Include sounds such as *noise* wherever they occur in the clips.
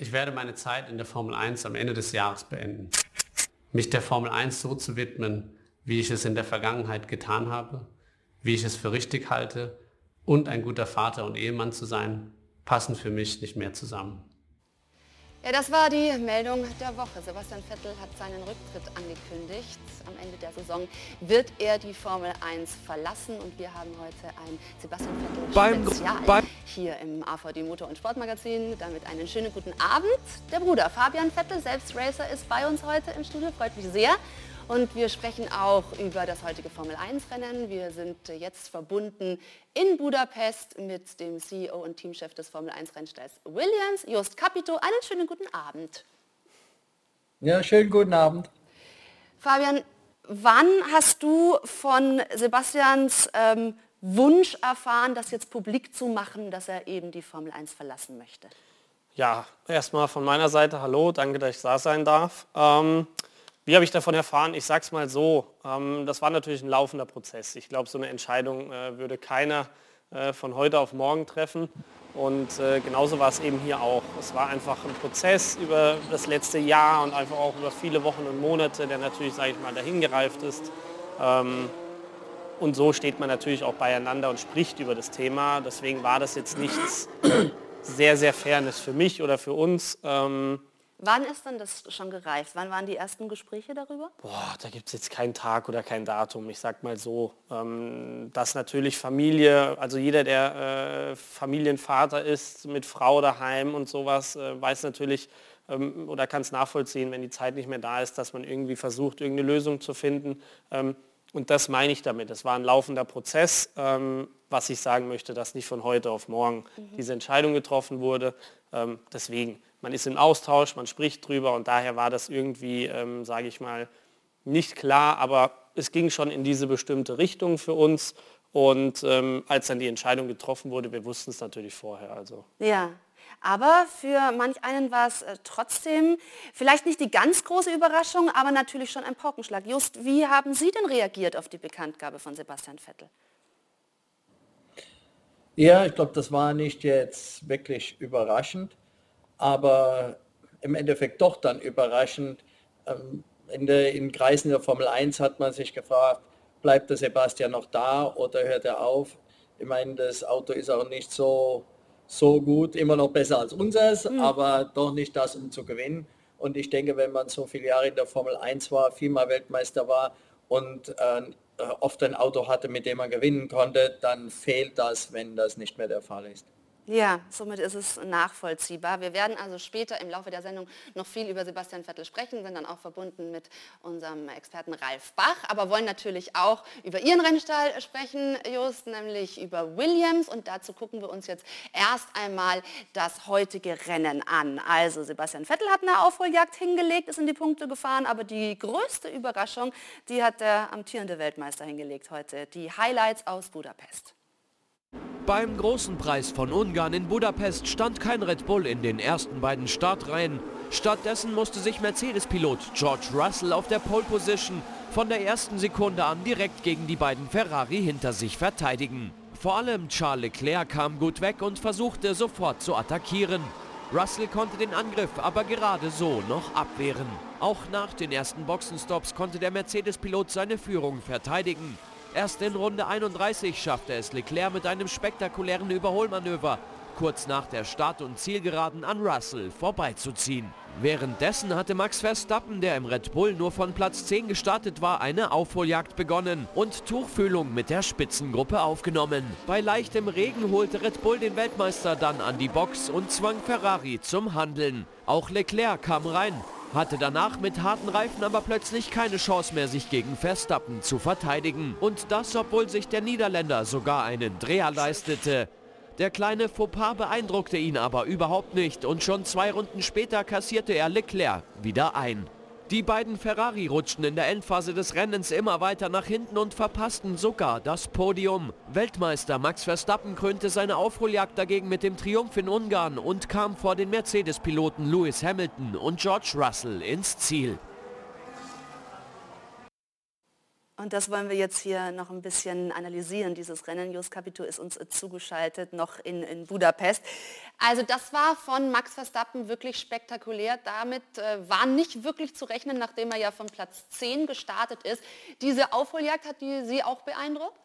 Ich werde meine Zeit in der Formel 1 am Ende des Jahres beenden. Mich der Formel 1 so zu widmen, wie ich es in der Vergangenheit getan habe, wie ich es für richtig halte und ein guter Vater und Ehemann zu sein, passen für mich nicht mehr zusammen. Ja, das war die Meldung der Woche. Sebastian Vettel hat seinen Rücktritt angekündigt. Am Ende der Saison wird er die Formel 1 verlassen und wir haben heute ein Sebastian Vettel beim, Spezial beim hier im AVD Motor- und Sportmagazin. Damit einen schönen guten Abend. Der Bruder Fabian Vettel, selbst Racer, ist bei uns heute im Studio. Freut mich sehr. Und wir sprechen auch über das heutige Formel-1-Rennen. Wir sind jetzt verbunden in Budapest mit dem CEO und Teamchef des Formel-1-Rennstalls Williams, Just Capito. Einen schönen guten Abend. Ja, schönen guten Abend. Fabian, wann hast du von Sebastians ähm, Wunsch erfahren, das jetzt publik zu machen, dass er eben die Formel 1 verlassen möchte? Ja, erstmal von meiner Seite hallo, danke, dass ich da sein darf. Ähm, wie habe ich davon erfahren? Ich sage es mal so, ähm, das war natürlich ein laufender Prozess. Ich glaube, so eine Entscheidung äh, würde keiner äh, von heute auf morgen treffen. Und äh, genauso war es eben hier auch. Es war einfach ein Prozess über das letzte Jahr und einfach auch über viele Wochen und Monate, der natürlich, sage ich mal, dahingereift ist. Ähm, und so steht man natürlich auch beieinander und spricht über das Thema. Deswegen war das jetzt nichts sehr, sehr Fairness für mich oder für uns. Ähm, Wann ist denn das schon gereift? Wann waren die ersten Gespräche darüber? Boah, da gibt es jetzt keinen Tag oder kein Datum. Ich sag mal so, ähm, dass natürlich Familie, also jeder, der äh, Familienvater ist mit Frau daheim und sowas, äh, weiß natürlich ähm, oder kann es nachvollziehen, wenn die Zeit nicht mehr da ist, dass man irgendwie versucht, irgendeine Lösung zu finden. Und das meine ich damit. Es war ein laufender Prozess, ähm, was ich sagen möchte, dass nicht von heute auf morgen mhm. diese Entscheidung getroffen wurde. Ähm, deswegen man ist im Austausch, man spricht drüber und daher war das irgendwie, ähm, sage ich mal, nicht klar, aber es ging schon in diese bestimmte Richtung für uns und ähm, als dann die Entscheidung getroffen wurde, wir wussten es natürlich vorher. Also. Ja, aber für manch einen war es äh, trotzdem vielleicht nicht die ganz große Überraschung, aber natürlich schon ein Paukenschlag. Just, wie haben Sie denn reagiert auf die Bekanntgabe von Sebastian Vettel? Ja, ich glaube, das war nicht jetzt wirklich überraschend aber im Endeffekt doch dann überraschend. Ähm, in, der, in Kreisen der Formel 1 hat man sich gefragt, bleibt der Sebastian noch da oder hört er auf? Ich meine, das Auto ist auch nicht so, so gut, immer noch besser als unseres, mhm. aber doch nicht das, um zu gewinnen. Und ich denke, wenn man so viele Jahre in der Formel 1 war, viermal Weltmeister war und äh, oft ein Auto hatte, mit dem man gewinnen konnte, dann fehlt das, wenn das nicht mehr der Fall ist. Ja, somit ist es nachvollziehbar. Wir werden also später im Laufe der Sendung noch viel über Sebastian Vettel sprechen, sind dann auch verbunden mit unserem Experten Ralf Bach, aber wollen natürlich auch über Ihren Rennstall sprechen, Just, nämlich über Williams. Und dazu gucken wir uns jetzt erst einmal das heutige Rennen an. Also Sebastian Vettel hat eine Aufholjagd hingelegt, ist in die Punkte gefahren, aber die größte Überraschung, die hat der amtierende Weltmeister hingelegt heute. Die Highlights aus Budapest. Beim großen Preis von Ungarn in Budapest stand kein Red Bull in den ersten beiden Startreihen. Stattdessen musste sich Mercedes-Pilot George Russell auf der Pole Position von der ersten Sekunde an direkt gegen die beiden Ferrari hinter sich verteidigen. Vor allem Charles Leclerc kam gut weg und versuchte sofort zu attackieren. Russell konnte den Angriff aber gerade so noch abwehren. Auch nach den ersten Boxenstops konnte der Mercedes-Pilot seine Führung verteidigen. Erst in Runde 31 schaffte es Leclerc mit einem spektakulären Überholmanöver kurz nach der Start- und Zielgeraden an Russell vorbeizuziehen. Währenddessen hatte Max Verstappen, der im Red Bull nur von Platz 10 gestartet war, eine Aufholjagd begonnen und Tuchfühlung mit der Spitzengruppe aufgenommen. Bei leichtem Regen holte Red Bull den Weltmeister dann an die Box und zwang Ferrari zum Handeln. Auch Leclerc kam rein, hatte danach mit harten Reifen aber plötzlich keine Chance mehr, sich gegen Verstappen zu verteidigen. Und das, obwohl sich der Niederländer sogar einen Dreher leistete. Der kleine Fauxpas beeindruckte ihn aber überhaupt nicht und schon zwei Runden später kassierte er Leclerc wieder ein. Die beiden Ferrari rutschten in der Endphase des Rennens immer weiter nach hinten und verpassten sogar das Podium. Weltmeister Max Verstappen krönte seine Aufholjagd dagegen mit dem Triumph in Ungarn und kam vor den Mercedes-Piloten Lewis Hamilton und George Russell ins Ziel. Und das wollen wir jetzt hier noch ein bisschen analysieren, dieses Rennen. Jos Capito ist uns zugeschaltet, noch in, in Budapest. Also das war von Max Verstappen wirklich spektakulär. Damit äh, war nicht wirklich zu rechnen, nachdem er ja von Platz 10 gestartet ist. Diese Aufholjagd hat die Sie auch beeindruckt?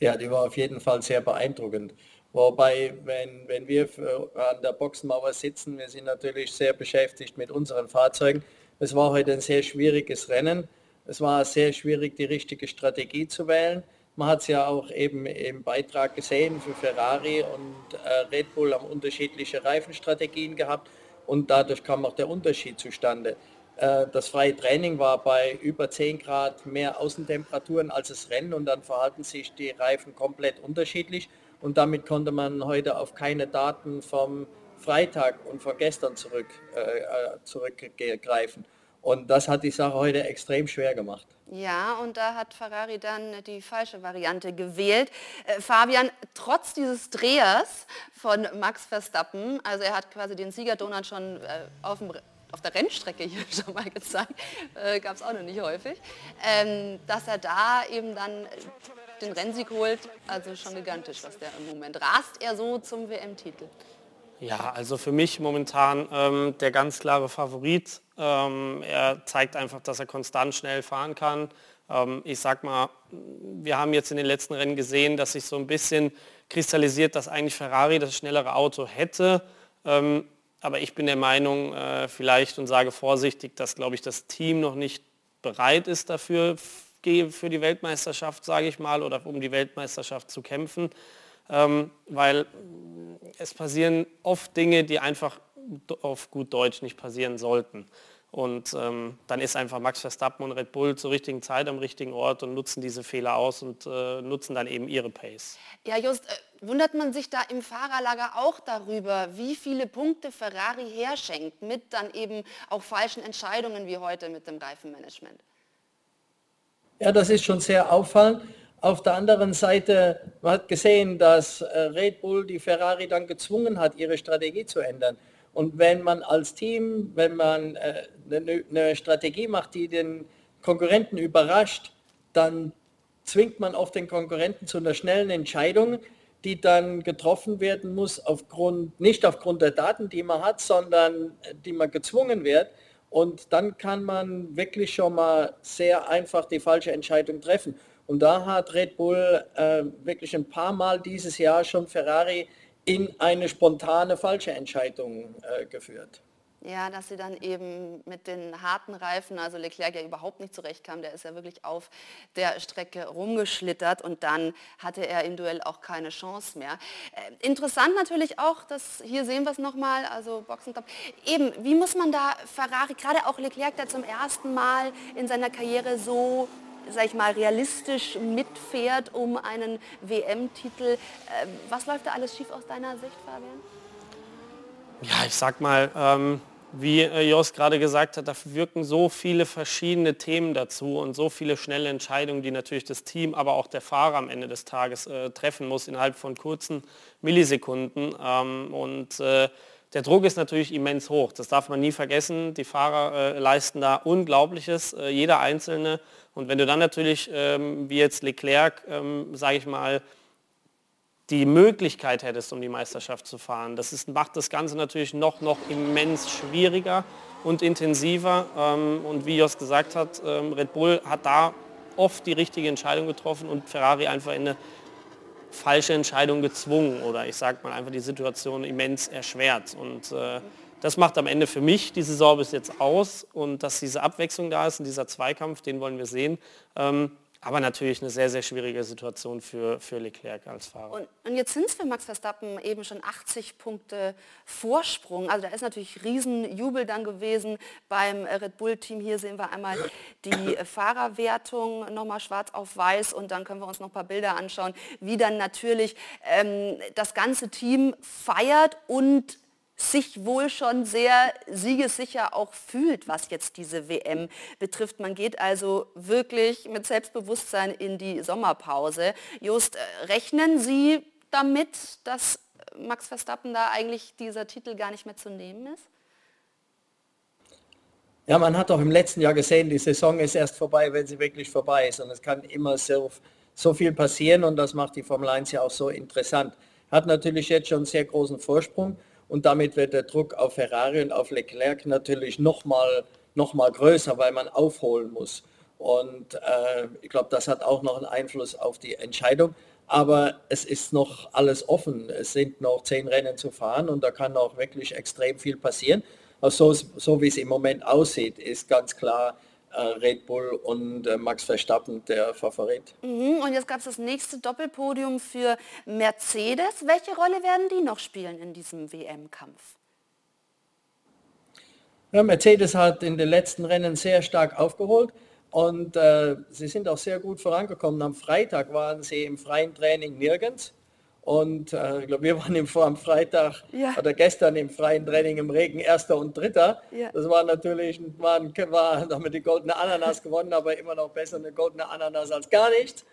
Ja, die war auf jeden Fall sehr beeindruckend. Wobei, wenn, wenn wir an der Boxenmauer sitzen, wir sind natürlich sehr beschäftigt mit unseren Fahrzeugen. Es war heute ein sehr schwieriges Rennen. Es war sehr schwierig, die richtige Strategie zu wählen. Man hat es ja auch eben im Beitrag gesehen, für Ferrari und äh, Red Bull haben unterschiedliche Reifenstrategien gehabt und dadurch kam auch der Unterschied zustande. Äh, das freie Training war bei über 10 Grad mehr Außentemperaturen als das Rennen und dann verhalten sich die Reifen komplett unterschiedlich und damit konnte man heute auf keine Daten vom Freitag und von gestern zurück, äh, äh zurückgreifen. Und das hat die Sache heute extrem schwer gemacht. Ja, und da hat Ferrari dann die falsche Variante gewählt. Äh, Fabian, trotz dieses Drehers von Max Verstappen, also er hat quasi den Siegerdonut schon äh, auf, dem, auf, der Rennstrecke hier *laughs* schon mal gezeigt, äh, gab es auch noch nicht häufig, ähm, dass er da eben dann den Rennsieg holt, also schon gigantisch, was der im Moment rast er so zum WM-Titel. Ja, also für mich momentan ähm, der ganz klare Favorit. Ähm, er zeigt einfach, dass er konstant schnell fahren kann. Ähm, ich sag mal, wir haben jetzt in den letzten Rennen gesehen, dass sich so ein bisschen kristallisiert, dass eigentlich Ferrari das schnellere Auto hätte. Ähm, aber ich bin der Meinung, äh, vielleicht und sage vorsichtig, dass, glaube ich, das Team noch nicht bereit ist dafür, für die Weltmeisterschaft, sage ich mal, oder um die Weltmeisterschaft zu kämpfen. Ähm, weil es passieren oft Dinge, die einfach auf gut Deutsch nicht passieren sollten. Und ähm, dann ist einfach Max Verstappen und Red Bull zur richtigen Zeit am richtigen Ort und nutzen diese Fehler aus und äh, nutzen dann eben ihre Pace. Ja, Just, äh, wundert man sich da im Fahrerlager auch darüber, wie viele Punkte Ferrari herschenkt mit dann eben auch falschen Entscheidungen wie heute mit dem Reifenmanagement? Ja, das ist schon sehr auffallend. Auf der anderen Seite, man hat gesehen, dass äh, Red Bull die Ferrari dann gezwungen hat, ihre Strategie zu ändern. Und wenn man als Team, wenn man eine, äh, eine Strategie macht, die den Konkurrenten überrascht, dann zwingt man oft den Konkurrenten zu einer schnellen Entscheidung, die dann getroffen werden muss, aufgrund, nicht aufgrund der Daten, die man hat, sondern äh, die man gezwungen wird. Und dann kann man wirklich schon mal sehr einfach die falsche Entscheidung treffen. Und da hat Red Bull äh, wirklich ein paar Mal dieses Jahr schon Ferrari in eine spontane falsche Entscheidung äh, geführt. Ja, dass sie dann eben mit den harten Reifen, also Leclerc ja überhaupt nicht zurechtkam, der ist ja wirklich auf der Strecke rumgeschlittert und dann hatte er im Duell auch keine Chance mehr. Äh, interessant natürlich auch, dass hier sehen wir es nochmal, also Boxentop. Eben, wie muss man da Ferrari, gerade auch Leclerc, der zum ersten Mal in seiner Karriere so sag ich mal, realistisch mitfährt um einen WM-Titel. Äh, was läuft da alles schief aus deiner Sicht, Fabian? Ja, ich sag mal, ähm, wie äh, Jos gerade gesagt hat, da wirken so viele verschiedene Themen dazu und so viele schnelle Entscheidungen, die natürlich das Team, aber auch der Fahrer am Ende des Tages äh, treffen muss innerhalb von kurzen Millisekunden. Ähm, und äh, der Druck ist natürlich immens hoch. Das darf man nie vergessen. Die Fahrer äh, leisten da Unglaubliches, äh, jeder Einzelne. Und wenn du dann natürlich, ähm, wie jetzt Leclerc, ähm, sage ich mal, die Möglichkeit hättest, um die Meisterschaft zu fahren, das ist, macht das Ganze natürlich noch, noch immens schwieriger und intensiver. Ähm, und wie Jos gesagt hat, ähm, Red Bull hat da oft die richtige Entscheidung getroffen und Ferrari einfach in eine falsche Entscheidung gezwungen oder ich sage mal einfach die Situation immens erschwert. Und äh, das macht am Ende für mich die Saison bis jetzt aus und dass diese Abwechslung da ist und dieser Zweikampf, den wollen wir sehen. Ähm, aber natürlich eine sehr, sehr schwierige Situation für, für Leclerc als Fahrer. Und, und jetzt sind es für Max Verstappen eben schon 80 Punkte Vorsprung. Also da ist natürlich Riesenjubel dann gewesen beim Red Bull-Team. Hier sehen wir einmal die Fahrerwertung nochmal schwarz auf weiß und dann können wir uns noch ein paar Bilder anschauen, wie dann natürlich ähm, das ganze Team feiert und sich wohl schon sehr siegessicher auch fühlt, was jetzt diese WM betrifft. Man geht also wirklich mit Selbstbewusstsein in die Sommerpause. Just, äh, rechnen Sie damit, dass Max Verstappen da eigentlich dieser Titel gar nicht mehr zu nehmen ist? Ja, man hat auch im letzten Jahr gesehen, die Saison ist erst vorbei, wenn sie wirklich vorbei ist. Und es kann immer so, so viel passieren und das macht die Formel 1 ja auch so interessant. Hat natürlich jetzt schon einen sehr großen Vorsprung und damit wird der Druck auf Ferrari und auf Leclerc natürlich nochmal noch mal größer, weil man aufholen muss. Und äh, ich glaube, das hat auch noch einen Einfluss auf die Entscheidung. Aber es ist noch alles offen. Es sind noch zehn Rennen zu fahren und da kann auch wirklich extrem viel passieren. Also so, so wie es im Moment aussieht, ist ganz klar Red Bull und äh, Max Verstappen der Favorit. Mhm. Und jetzt gab es das nächste Doppelpodium für Mercedes. Welche Rolle werden die noch spielen in diesem WM-Kampf? Ja, Mercedes hat in den letzten Rennen sehr stark aufgeholt. Und äh, sie sind auch sehr gut vorangekommen. Am Freitag waren sie im freien Training nirgends. Und äh, ich glaube, wir waren im, am Freitag ja. oder gestern im freien Training im Regen Erster und Dritter. Ja. Das war natürlich, war, war, wir die goldene Ananas gewonnen, aber immer noch besser eine goldene Ananas als gar nichts.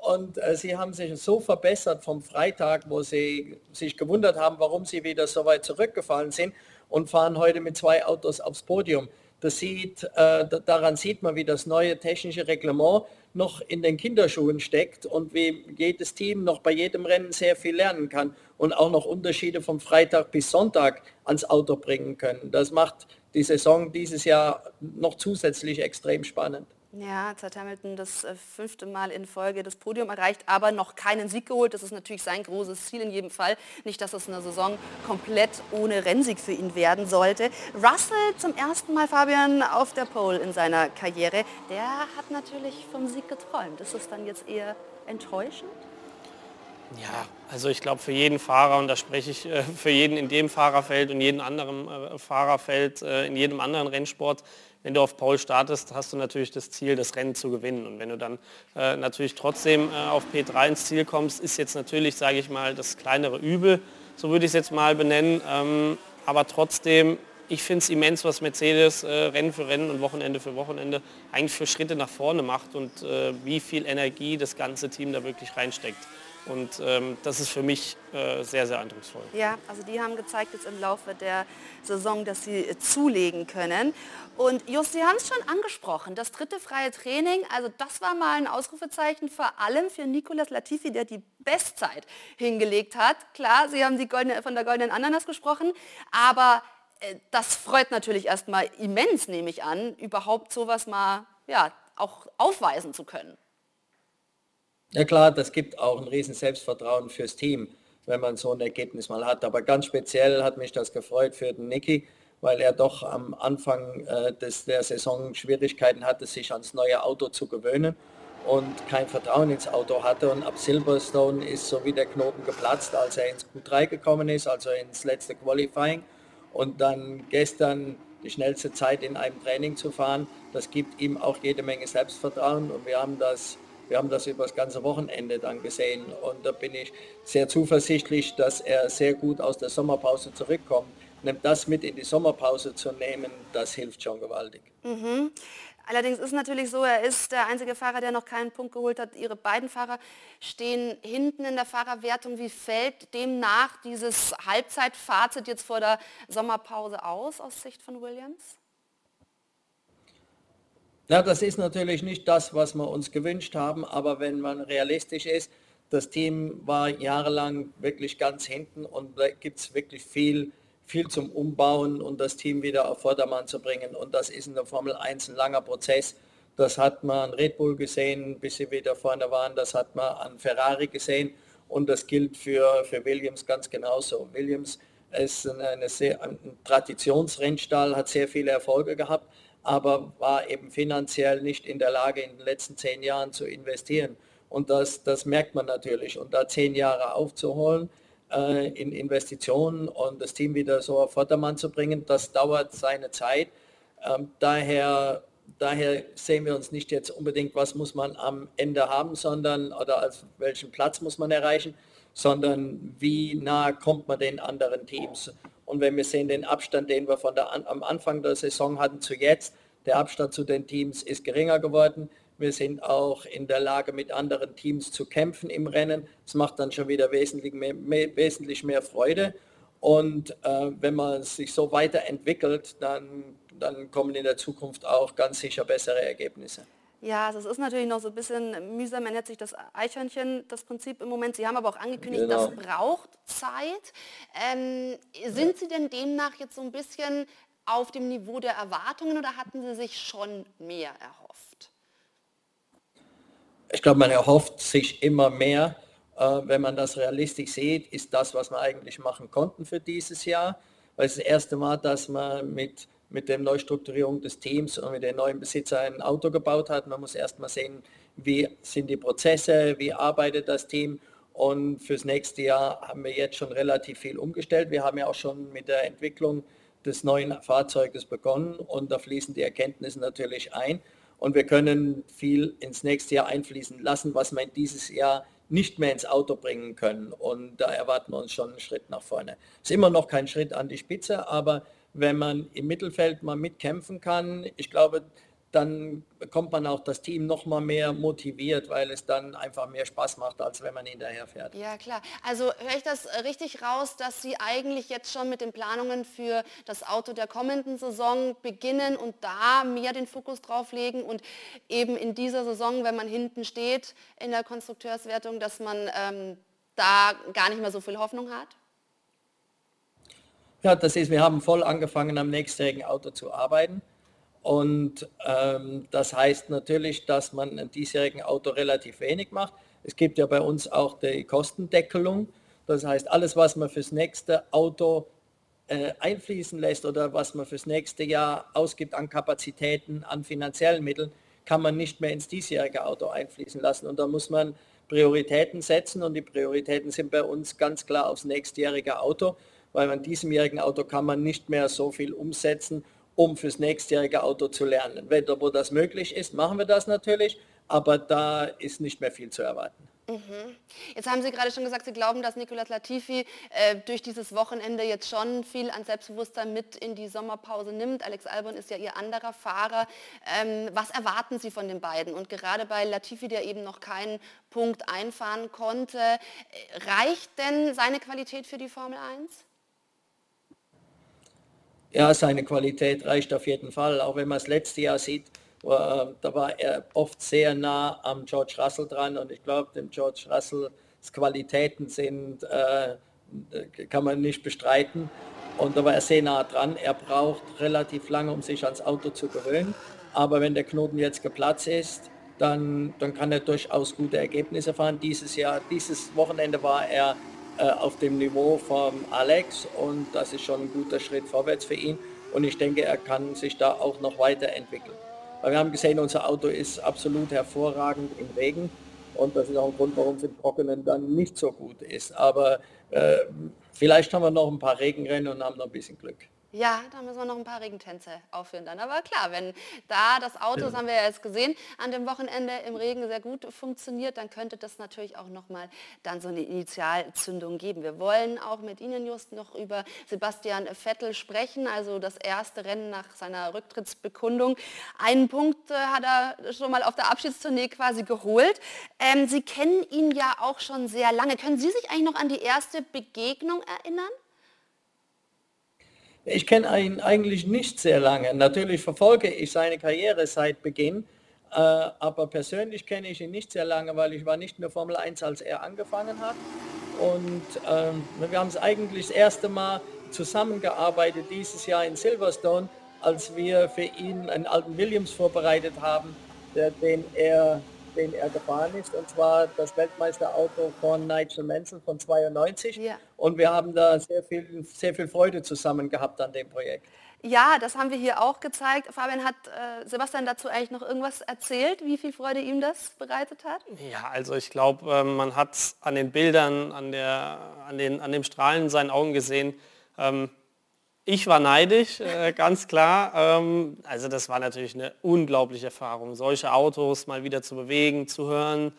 Und äh, sie haben sich so verbessert vom Freitag, wo sie sich gewundert haben, warum sie wieder so weit zurückgefallen sind und fahren heute mit zwei Autos aufs Podium. Das sieht, äh, daran sieht man, wie das neue technische Reglement noch in den Kinderschuhen steckt und wie jedes Team noch bei jedem Rennen sehr viel lernen kann und auch noch Unterschiede vom Freitag bis Sonntag ans Auto bringen können. Das macht die Saison dieses Jahr noch zusätzlich extrem spannend. Ja, jetzt hat Hamilton das äh, fünfte Mal in Folge das Podium erreicht, aber noch keinen Sieg geholt. Das ist natürlich sein großes Ziel in jedem Fall. Nicht, dass es eine Saison komplett ohne Rennsieg für ihn werden sollte. Russell zum ersten Mal, Fabian, auf der Pole in seiner Karriere. Der hat natürlich vom Sieg geträumt. Ist es dann jetzt eher enttäuschend? Ja, also ich glaube für jeden Fahrer, und da spreche ich äh, für jeden in dem Fahrerfeld und jeden anderen äh, Fahrerfeld, in jedem anderen Rennsport, wenn du auf Paul startest, hast du natürlich das Ziel, das Rennen zu gewinnen. Und wenn du dann äh, natürlich trotzdem äh, auf P3 ins Ziel kommst, ist jetzt natürlich, sage ich mal, das kleinere Übel, so würde ich es jetzt mal benennen. Ähm, aber trotzdem, ich finde es immens, was Mercedes äh, Rennen für Rennen und Wochenende für Wochenende eigentlich für Schritte nach vorne macht und äh, wie viel Energie das ganze Team da wirklich reinsteckt. Und ähm, das ist für mich äh, sehr, sehr eindrucksvoll. Ja, also die haben gezeigt jetzt im Laufe der Saison, dass sie äh, zulegen können. Und Just, Sie haben es schon angesprochen, das dritte freie Training, also das war mal ein Ausrufezeichen vor allem für Nicolas Latifi, der die Bestzeit hingelegt hat. Klar, Sie haben die goldene, von der goldenen Ananas gesprochen, aber äh, das freut natürlich erstmal immens, nehme ich an, überhaupt sowas mal ja, auch aufweisen zu können. Ja klar, das gibt auch ein riesen Selbstvertrauen fürs Team, wenn man so ein Ergebnis mal hat. Aber ganz speziell hat mich das gefreut für den Niki, weil er doch am Anfang äh, des, der Saison Schwierigkeiten hatte, sich ans neue Auto zu gewöhnen und kein Vertrauen ins Auto hatte. Und ab Silverstone ist so wie der Knoten geplatzt, als er ins Q3 gekommen ist, also ins letzte Qualifying. Und dann gestern die schnellste Zeit in einem Training zu fahren, das gibt ihm auch jede Menge Selbstvertrauen. Und wir haben das wir haben das über das ganze Wochenende dann gesehen und da bin ich sehr zuversichtlich, dass er sehr gut aus der Sommerpause zurückkommt. Nimmt das mit in die Sommerpause zu nehmen, das hilft schon gewaltig. Mhm. Allerdings ist natürlich so, er ist der einzige Fahrer, der noch keinen Punkt geholt hat. Ihre beiden Fahrer stehen hinten in der Fahrerwertung. Wie fällt demnach dieses Halbzeitfazit jetzt vor der Sommerpause aus, aus Sicht von Williams? Ja, das ist natürlich nicht das, was wir uns gewünscht haben, aber wenn man realistisch ist, das Team war jahrelang wirklich ganz hinten und da gibt es wirklich viel, viel zum Umbauen und das Team wieder auf Vordermann zu bringen. Und das ist in der Formel 1 ein langer Prozess. Das hat man an Red Bull gesehen, bis sie wieder vorne waren. Das hat man an Ferrari gesehen und das gilt für, für Williams ganz genauso. Williams ist eine sehr, ein Traditionsrennstall, hat sehr viele Erfolge gehabt aber war eben finanziell nicht in der Lage, in den letzten zehn Jahren zu investieren. Und das, das merkt man natürlich. Und da zehn Jahre aufzuholen äh, in Investitionen und das Team wieder so auf Vordermann zu bringen, das dauert seine Zeit. Ähm, daher, daher sehen wir uns nicht jetzt unbedingt, was muss man am Ende haben, sondern oder als welchen Platz muss man erreichen, sondern wie nah kommt man den anderen Teams. Und wenn wir sehen den Abstand, den wir von der, am Anfang der Saison hatten zu jetzt, der Abstand zu den Teams ist geringer geworden. Wir sind auch in der Lage, mit anderen Teams zu kämpfen im Rennen. Das macht dann schon wieder wesentlich mehr, mehr wesentlich mehr Freude. Und äh, wenn man sich so weiterentwickelt, dann dann kommen in der Zukunft auch ganz sicher bessere Ergebnisse. Ja, also es ist natürlich noch so ein bisschen mühsam, man nennt sich das Eichhörnchen, das Prinzip im Moment. Sie haben aber auch angekündigt, genau. das braucht Zeit. Ähm, sind Sie denn demnach jetzt so ein bisschen auf dem Niveau der Erwartungen oder hatten Sie sich schon mehr erhofft? Ich glaube, man erhofft sich immer mehr. Äh, wenn man das realistisch sieht, ist das, was wir eigentlich machen konnten für dieses Jahr. Weil es das erste Mal, dass man mit mit der Neustrukturierung des Teams und mit den neuen Besitzer ein Auto gebaut hat. Man muss erst mal sehen, wie sind die Prozesse, wie arbeitet das Team. Und fürs nächste Jahr haben wir jetzt schon relativ viel umgestellt. Wir haben ja auch schon mit der Entwicklung des neuen Fahrzeuges begonnen und da fließen die Erkenntnisse natürlich ein. Und wir können viel ins nächste Jahr einfließen lassen, was wir in dieses Jahr nicht mehr ins Auto bringen können. Und da erwarten wir uns schon einen Schritt nach vorne. Es ist immer noch kein Schritt an die Spitze, aber wenn man im Mittelfeld mal mitkämpfen kann, ich glaube, dann bekommt man auch das Team noch mal mehr motiviert, weil es dann einfach mehr Spaß macht, als wenn man hinterher fährt. Ja klar. Also höre ich das richtig raus, dass Sie eigentlich jetzt schon mit den Planungen für das Auto der kommenden Saison beginnen und da mehr den Fokus drauf legen und eben in dieser Saison, wenn man hinten steht in der Konstrukteurswertung, dass man ähm, da gar nicht mehr so viel Hoffnung hat? Ja, das ist, wir haben voll angefangen am nächstjährigen Auto zu arbeiten. Und ähm, das heißt natürlich, dass man ein diesjährigen Auto relativ wenig macht. Es gibt ja bei uns auch die Kostendeckelung. Das heißt, alles, was man fürs nächste Auto äh, einfließen lässt oder was man fürs nächste Jahr ausgibt an Kapazitäten, an finanziellen Mitteln, kann man nicht mehr ins diesjährige Auto einfließen lassen. Und da muss man Prioritäten setzen und die Prioritäten sind bei uns ganz klar aufs nächstjährige Auto weil an diesemjährigen Auto kann man nicht mehr so viel umsetzen, um fürs nächstjährige Auto zu lernen. Wenn wo das möglich ist, machen wir das natürlich, aber da ist nicht mehr viel zu erwarten. Mhm. Jetzt haben Sie gerade schon gesagt, Sie glauben, dass Nicolas Latifi äh, durch dieses Wochenende jetzt schon viel an Selbstbewusstsein mit in die Sommerpause nimmt. Alex Albon ist ja Ihr anderer Fahrer. Ähm, was erwarten Sie von den beiden? Und gerade bei Latifi, der eben noch keinen Punkt einfahren konnte, äh, reicht denn seine Qualität für die Formel 1? Ja, seine Qualität reicht auf jeden Fall. Auch wenn man das letzte Jahr sieht, äh, da war er oft sehr nah am George Russell dran und ich glaube, dem George Russells Qualitäten sind, äh, kann man nicht bestreiten. Und da war er sehr nah dran. Er braucht relativ lange, um sich ans Auto zu gewöhnen. Aber wenn der Knoten jetzt geplatzt ist, dann, dann kann er durchaus gute Ergebnisse fahren. Dieses Jahr, dieses Wochenende war er auf dem Niveau von Alex und das ist schon ein guter Schritt vorwärts für ihn und ich denke, er kann sich da auch noch weiterentwickeln. Weil wir haben gesehen, unser Auto ist absolut hervorragend im Regen und das ist auch ein Grund, warum es im Trockenen dann nicht so gut ist. Aber äh, vielleicht haben wir noch ein paar Regenrennen und haben noch ein bisschen Glück. Ja, da müssen wir noch ein paar Regentänze aufführen dann. Aber klar, wenn da das Auto, das haben wir ja jetzt gesehen, an dem Wochenende im Regen sehr gut funktioniert, dann könnte das natürlich auch nochmal dann so eine Initialzündung geben. Wir wollen auch mit Ihnen just noch über Sebastian Vettel sprechen, also das erste Rennen nach seiner Rücktrittsbekundung. Einen Punkt äh, hat er schon mal auf der Abschiedstournee quasi geholt. Ähm, Sie kennen ihn ja auch schon sehr lange. Können Sie sich eigentlich noch an die erste Begegnung erinnern? Ich kenne ihn eigentlich nicht sehr lange. Natürlich verfolge ich seine Karriere seit Beginn, äh, aber persönlich kenne ich ihn nicht sehr lange, weil ich war nicht mehr Formel 1, als er angefangen hat. Und ähm, wir haben es eigentlich das erste Mal zusammengearbeitet dieses Jahr in Silverstone, als wir für ihn einen alten Williams vorbereitet haben, der, den er den er gefahren ist, und zwar das Weltmeisterauto von Nigel Mansell von 92. Ja. Und wir haben da sehr viel, sehr viel Freude zusammen gehabt an dem Projekt. Ja, das haben wir hier auch gezeigt. Fabian hat äh, Sebastian dazu eigentlich noch irgendwas erzählt, wie viel Freude ihm das bereitet hat? Ja, also ich glaube, äh, man hat an den Bildern, an, der, an, den, an dem Strahlen in seinen Augen gesehen, ähm, ich war neidisch, äh, ganz klar. Ähm, also das war natürlich eine unglaubliche Erfahrung, solche Autos mal wieder zu bewegen, zu hören,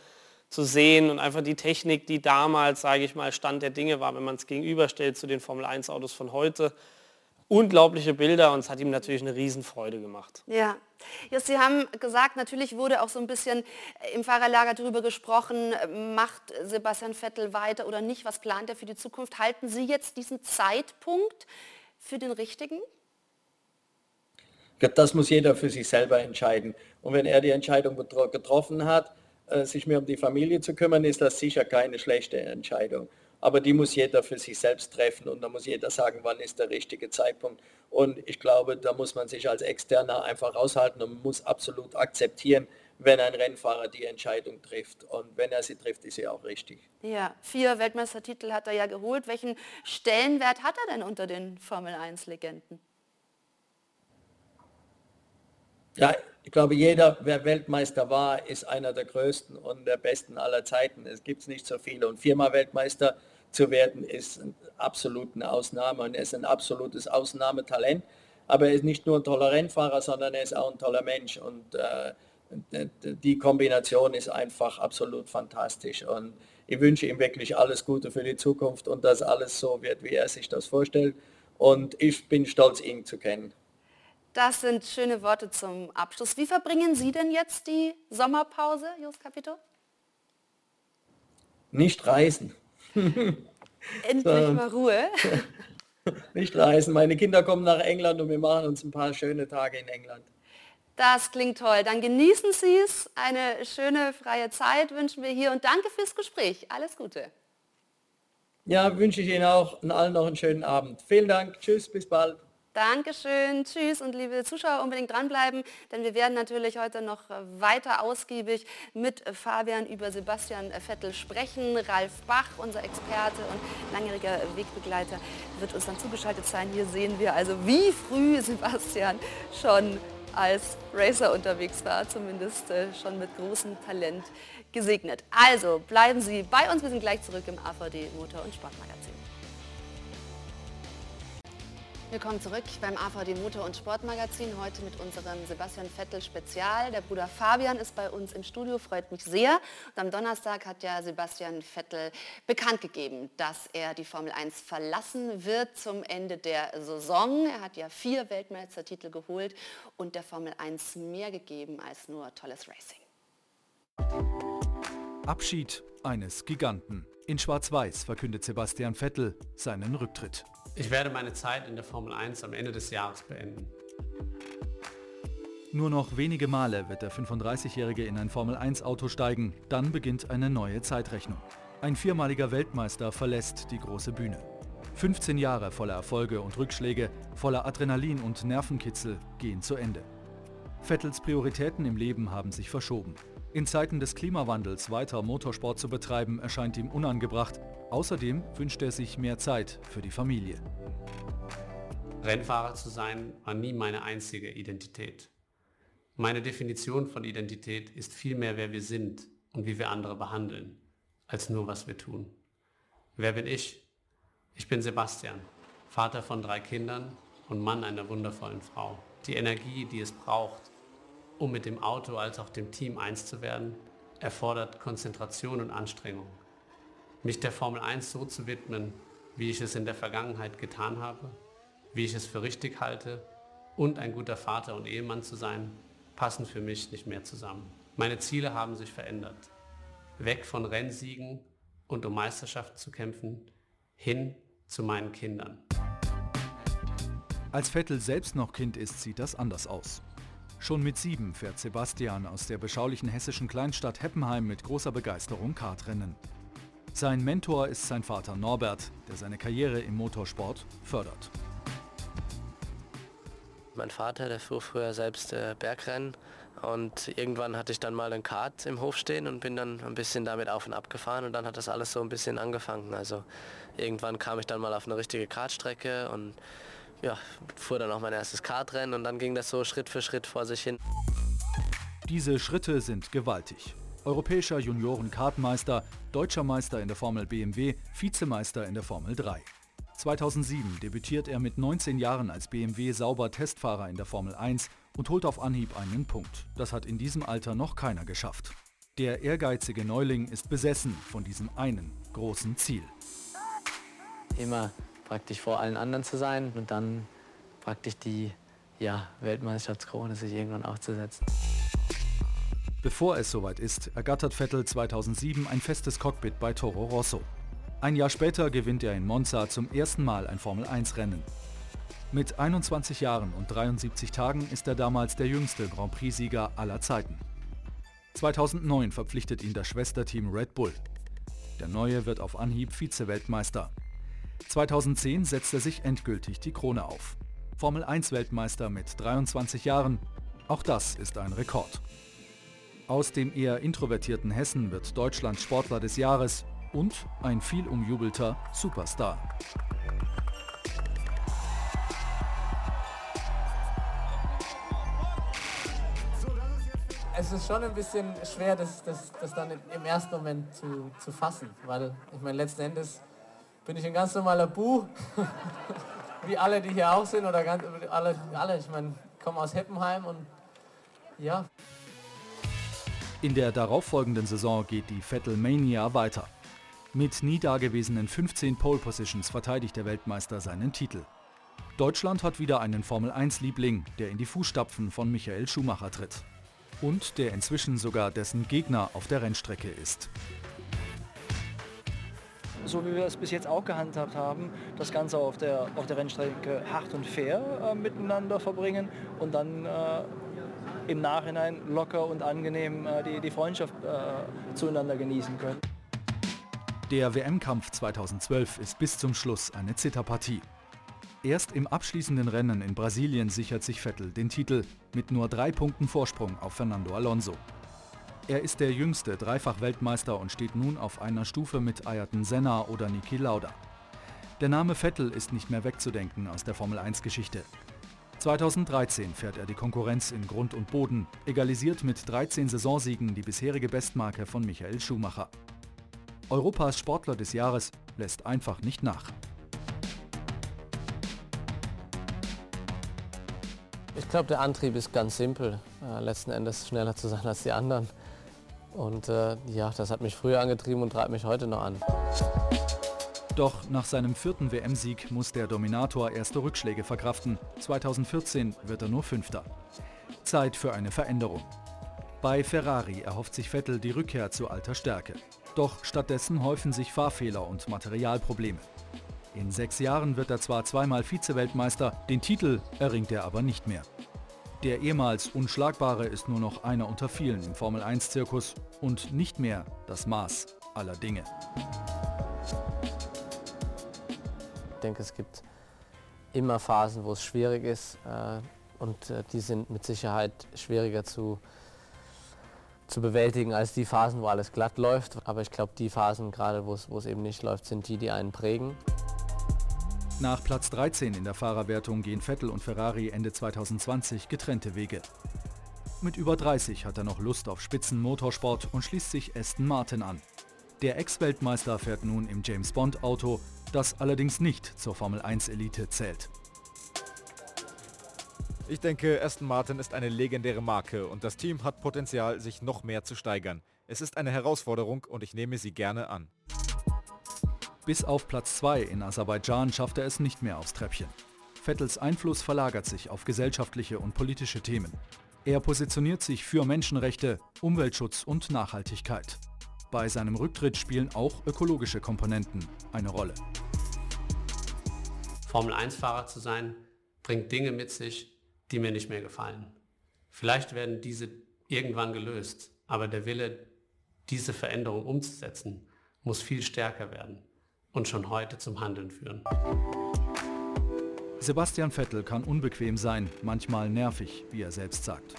zu sehen und einfach die Technik, die damals, sage ich mal, Stand der Dinge war, wenn man es gegenüberstellt zu den Formel 1 Autos von heute. Unglaubliche Bilder und es hat ihm natürlich eine Riesenfreude gemacht. Ja, Just, Sie haben gesagt, natürlich wurde auch so ein bisschen im Fahrerlager darüber gesprochen, macht Sebastian Vettel weiter oder nicht, was plant er für die Zukunft? Halten Sie jetzt diesen Zeitpunkt für den richtigen? Das muss jeder für sich selber entscheiden. Und wenn er die Entscheidung getroffen hat, äh, sich mehr um die Familie zu kümmern, ist das sicher keine schlechte Entscheidung. Aber die muss jeder für sich selbst treffen und da muss jeder sagen, wann ist der richtige Zeitpunkt. Und ich glaube, da muss man sich als Externer einfach raushalten und muss absolut akzeptieren, wenn ein Rennfahrer die Entscheidung trifft. Und wenn er sie trifft, ist sie auch richtig. Ja, vier Weltmeistertitel hat er ja geholt. Welchen Stellenwert hat er denn unter den Formel-1-Legenden? Ja, ich glaube, jeder, wer Weltmeister war, ist einer der größten und der besten aller Zeiten. Es gibt nicht so viele. Und viermal Weltmeister zu werden, ist absolut eine Ausnahme und er ist ein absolutes Ausnahmetalent. Aber er ist nicht nur ein toller Rennfahrer, sondern er ist auch ein toller Mensch. Und äh, die Kombination ist einfach absolut fantastisch. Und ich wünsche ihm wirklich alles Gute für die Zukunft und dass alles so wird, wie er sich das vorstellt. Und ich bin stolz, ihn zu kennen. Das sind schöne Worte zum Abschluss. Wie verbringen Sie denn jetzt die Sommerpause, Jos Capito? Nicht reisen. *laughs* Endlich mal Ruhe. *laughs* Nicht reisen. Meine Kinder kommen nach England und wir machen uns ein paar schöne Tage in England. Das klingt toll. Dann genießen Sie es. Eine schöne freie Zeit wünschen wir hier und danke fürs Gespräch. Alles Gute. Ja, wünsche ich Ihnen auch und allen noch einen schönen Abend. Vielen Dank. Tschüss, bis bald. Dankeschön, tschüss und liebe Zuschauer unbedingt dranbleiben, denn wir werden natürlich heute noch weiter ausgiebig mit Fabian über Sebastian Vettel sprechen. Ralf Bach, unser Experte und langjähriger Wegbegleiter, wird uns dann zugeschaltet sein. Hier sehen wir also, wie früh Sebastian schon als Racer unterwegs war, zumindest äh, schon mit großem Talent gesegnet. Also bleiben Sie bei uns, wir sind gleich zurück im AVD Motor- und Sportmagazin. Willkommen zurück beim AVD Motor- und Sportmagazin. Heute mit unserem Sebastian Vettel Spezial. Der Bruder Fabian ist bei uns im Studio, freut mich sehr. Und am Donnerstag hat ja Sebastian Vettel bekannt gegeben, dass er die Formel 1 verlassen wird zum Ende der Saison. Er hat ja vier Weltmeistertitel geholt und der Formel 1 mehr gegeben als nur tolles Racing. Abschied eines Giganten. In Schwarz-Weiß verkündet Sebastian Vettel seinen Rücktritt. Ich werde meine Zeit in der Formel 1 am Ende des Jahres beenden. Nur noch wenige Male wird der 35-Jährige in ein Formel 1 Auto steigen, dann beginnt eine neue Zeitrechnung. Ein viermaliger Weltmeister verlässt die große Bühne. 15 Jahre voller Erfolge und Rückschläge, voller Adrenalin und Nervenkitzel gehen zu Ende. Vettels Prioritäten im Leben haben sich verschoben. In Zeiten des Klimawandels weiter Motorsport zu betreiben, erscheint ihm unangebracht Außerdem wünscht er sich mehr Zeit für die Familie. Rennfahrer zu sein war nie meine einzige Identität. Meine Definition von Identität ist vielmehr, wer wir sind und wie wir andere behandeln, als nur, was wir tun. Wer bin ich? Ich bin Sebastian, Vater von drei Kindern und Mann einer wundervollen Frau. Die Energie, die es braucht, um mit dem Auto als auch dem Team eins zu werden, erfordert Konzentration und Anstrengung mich der Formel 1 so zu widmen, wie ich es in der Vergangenheit getan habe, wie ich es für richtig halte und ein guter Vater und Ehemann zu sein, passen für mich nicht mehr zusammen. Meine Ziele haben sich verändert. Weg von Rennsiegen und um Meisterschaft zu kämpfen, hin zu meinen Kindern. Als Vettel selbst noch Kind ist, sieht das anders aus. Schon mit sieben fährt Sebastian aus der beschaulichen hessischen Kleinstadt Heppenheim mit großer Begeisterung Kartrennen. Sein Mentor ist sein Vater Norbert, der seine Karriere im Motorsport fördert. Mein Vater, der fuhr früher selbst äh, Bergrennen und irgendwann hatte ich dann mal ein Kart im Hof stehen und bin dann ein bisschen damit auf und ab gefahren und dann hat das alles so ein bisschen angefangen. Also irgendwann kam ich dann mal auf eine richtige Kartstrecke und ja, fuhr dann auch mein erstes Kartrennen und dann ging das so Schritt für Schritt vor sich hin. Diese Schritte sind gewaltig europäischer Junioren-Kartmeister, deutscher Meister in der Formel BMW, Vizemeister in der Formel 3. 2007 debütiert er mit 19 Jahren als BMW Sauber Testfahrer in der Formel 1 und holt auf Anhieb einen Punkt. Das hat in diesem Alter noch keiner geschafft. Der ehrgeizige Neuling ist besessen von diesem einen großen Ziel. Immer praktisch vor allen anderen zu sein und dann praktisch die ja, Weltmeisterschaftskrone sich irgendwann aufzusetzen. Bevor es soweit ist, ergattert Vettel 2007 ein festes Cockpit bei Toro Rosso. Ein Jahr später gewinnt er in Monza zum ersten Mal ein Formel-1-Rennen. Mit 21 Jahren und 73 Tagen ist er damals der jüngste Grand Prix-Sieger aller Zeiten. 2009 verpflichtet ihn das Schwesterteam Red Bull. Der Neue wird auf Anhieb Vize-Weltmeister. 2010 setzt er sich endgültig die Krone auf. Formel 1 Weltmeister mit 23 Jahren. Auch das ist ein Rekord. Aus dem eher introvertierten Hessen wird Deutschlands Sportler des Jahres und ein viel umjubelter Superstar. Es ist schon ein bisschen schwer, das, das, das dann im ersten Moment zu, zu fassen, weil ich meine, letzten Endes bin ich ein ganz normaler Bu, *laughs* wie alle, die hier auch sind, oder ganz, alle, alle ich meine, komme aus Heppenheim und ja. In der darauffolgenden Saison geht die Vettel Mania weiter. Mit nie dagewesenen 15 Pole Positions verteidigt der Weltmeister seinen Titel. Deutschland hat wieder einen Formel-1-Liebling, der in die Fußstapfen von Michael Schumacher tritt. Und der inzwischen sogar dessen Gegner auf der Rennstrecke ist. So wie wir es bis jetzt auch gehandhabt haben, das Ganze auf der, auf der Rennstrecke hart und fair äh, miteinander verbringen und dann äh, im Nachhinein locker und angenehm äh, die, die Freundschaft äh, zueinander genießen können. Der WM-Kampf 2012 ist bis zum Schluss eine Zitterpartie. Erst im abschließenden Rennen in Brasilien sichert sich Vettel den Titel mit nur drei Punkten Vorsprung auf Fernando Alonso. Er ist der jüngste Dreifach-Weltmeister und steht nun auf einer Stufe mit Ayrton Senna oder Niki Lauda. Der Name Vettel ist nicht mehr wegzudenken aus der Formel-1-Geschichte. 2013 fährt er die Konkurrenz in Grund und Boden, egalisiert mit 13 Saisonsiegen die bisherige Bestmarke von Michael Schumacher. Europas Sportler des Jahres lässt einfach nicht nach. Ich glaube, der Antrieb ist ganz simpel, äh, letzten Endes schneller zu sein als die anderen. Und äh, ja, das hat mich früher angetrieben und treibt mich heute noch an. Doch nach seinem vierten WM-Sieg muss der Dominator erste Rückschläge verkraften. 2014 wird er nur Fünfter. Zeit für eine Veränderung. Bei Ferrari erhofft sich Vettel die Rückkehr zu alter Stärke. Doch stattdessen häufen sich Fahrfehler und Materialprobleme. In sechs Jahren wird er zwar zweimal Vize-Weltmeister, den Titel erringt er aber nicht mehr. Der ehemals Unschlagbare ist nur noch einer unter vielen im Formel-1-Zirkus und nicht mehr das Maß aller Dinge. Ich denke, es gibt immer Phasen, wo es schwierig ist äh, und äh, die sind mit Sicherheit schwieriger zu, zu bewältigen als die Phasen, wo alles glatt läuft. Aber ich glaube, die Phasen, gerade wo es eben nicht läuft, sind die, die einen prägen. Nach Platz 13 in der Fahrerwertung gehen Vettel und Ferrari Ende 2020 getrennte Wege. Mit über 30 hat er noch Lust auf Spitzenmotorsport und schließt sich Aston Martin an. Der Ex-Weltmeister fährt nun im James Bond Auto, das allerdings nicht zur Formel 1 Elite zählt. Ich denke, Aston Martin ist eine legendäre Marke und das Team hat Potenzial, sich noch mehr zu steigern. Es ist eine Herausforderung und ich nehme sie gerne an. Bis auf Platz 2 in Aserbaidschan schafft er es nicht mehr aufs Treppchen. Vettels Einfluss verlagert sich auf gesellschaftliche und politische Themen. Er positioniert sich für Menschenrechte, Umweltschutz und Nachhaltigkeit. Bei seinem Rücktritt spielen auch ökologische Komponenten eine Rolle. Formel-1-Fahrer zu sein, bringt Dinge mit sich, die mir nicht mehr gefallen. Vielleicht werden diese irgendwann gelöst, aber der Wille, diese Veränderung umzusetzen, muss viel stärker werden und schon heute zum Handeln führen. Sebastian Vettel kann unbequem sein, manchmal nervig, wie er selbst sagt.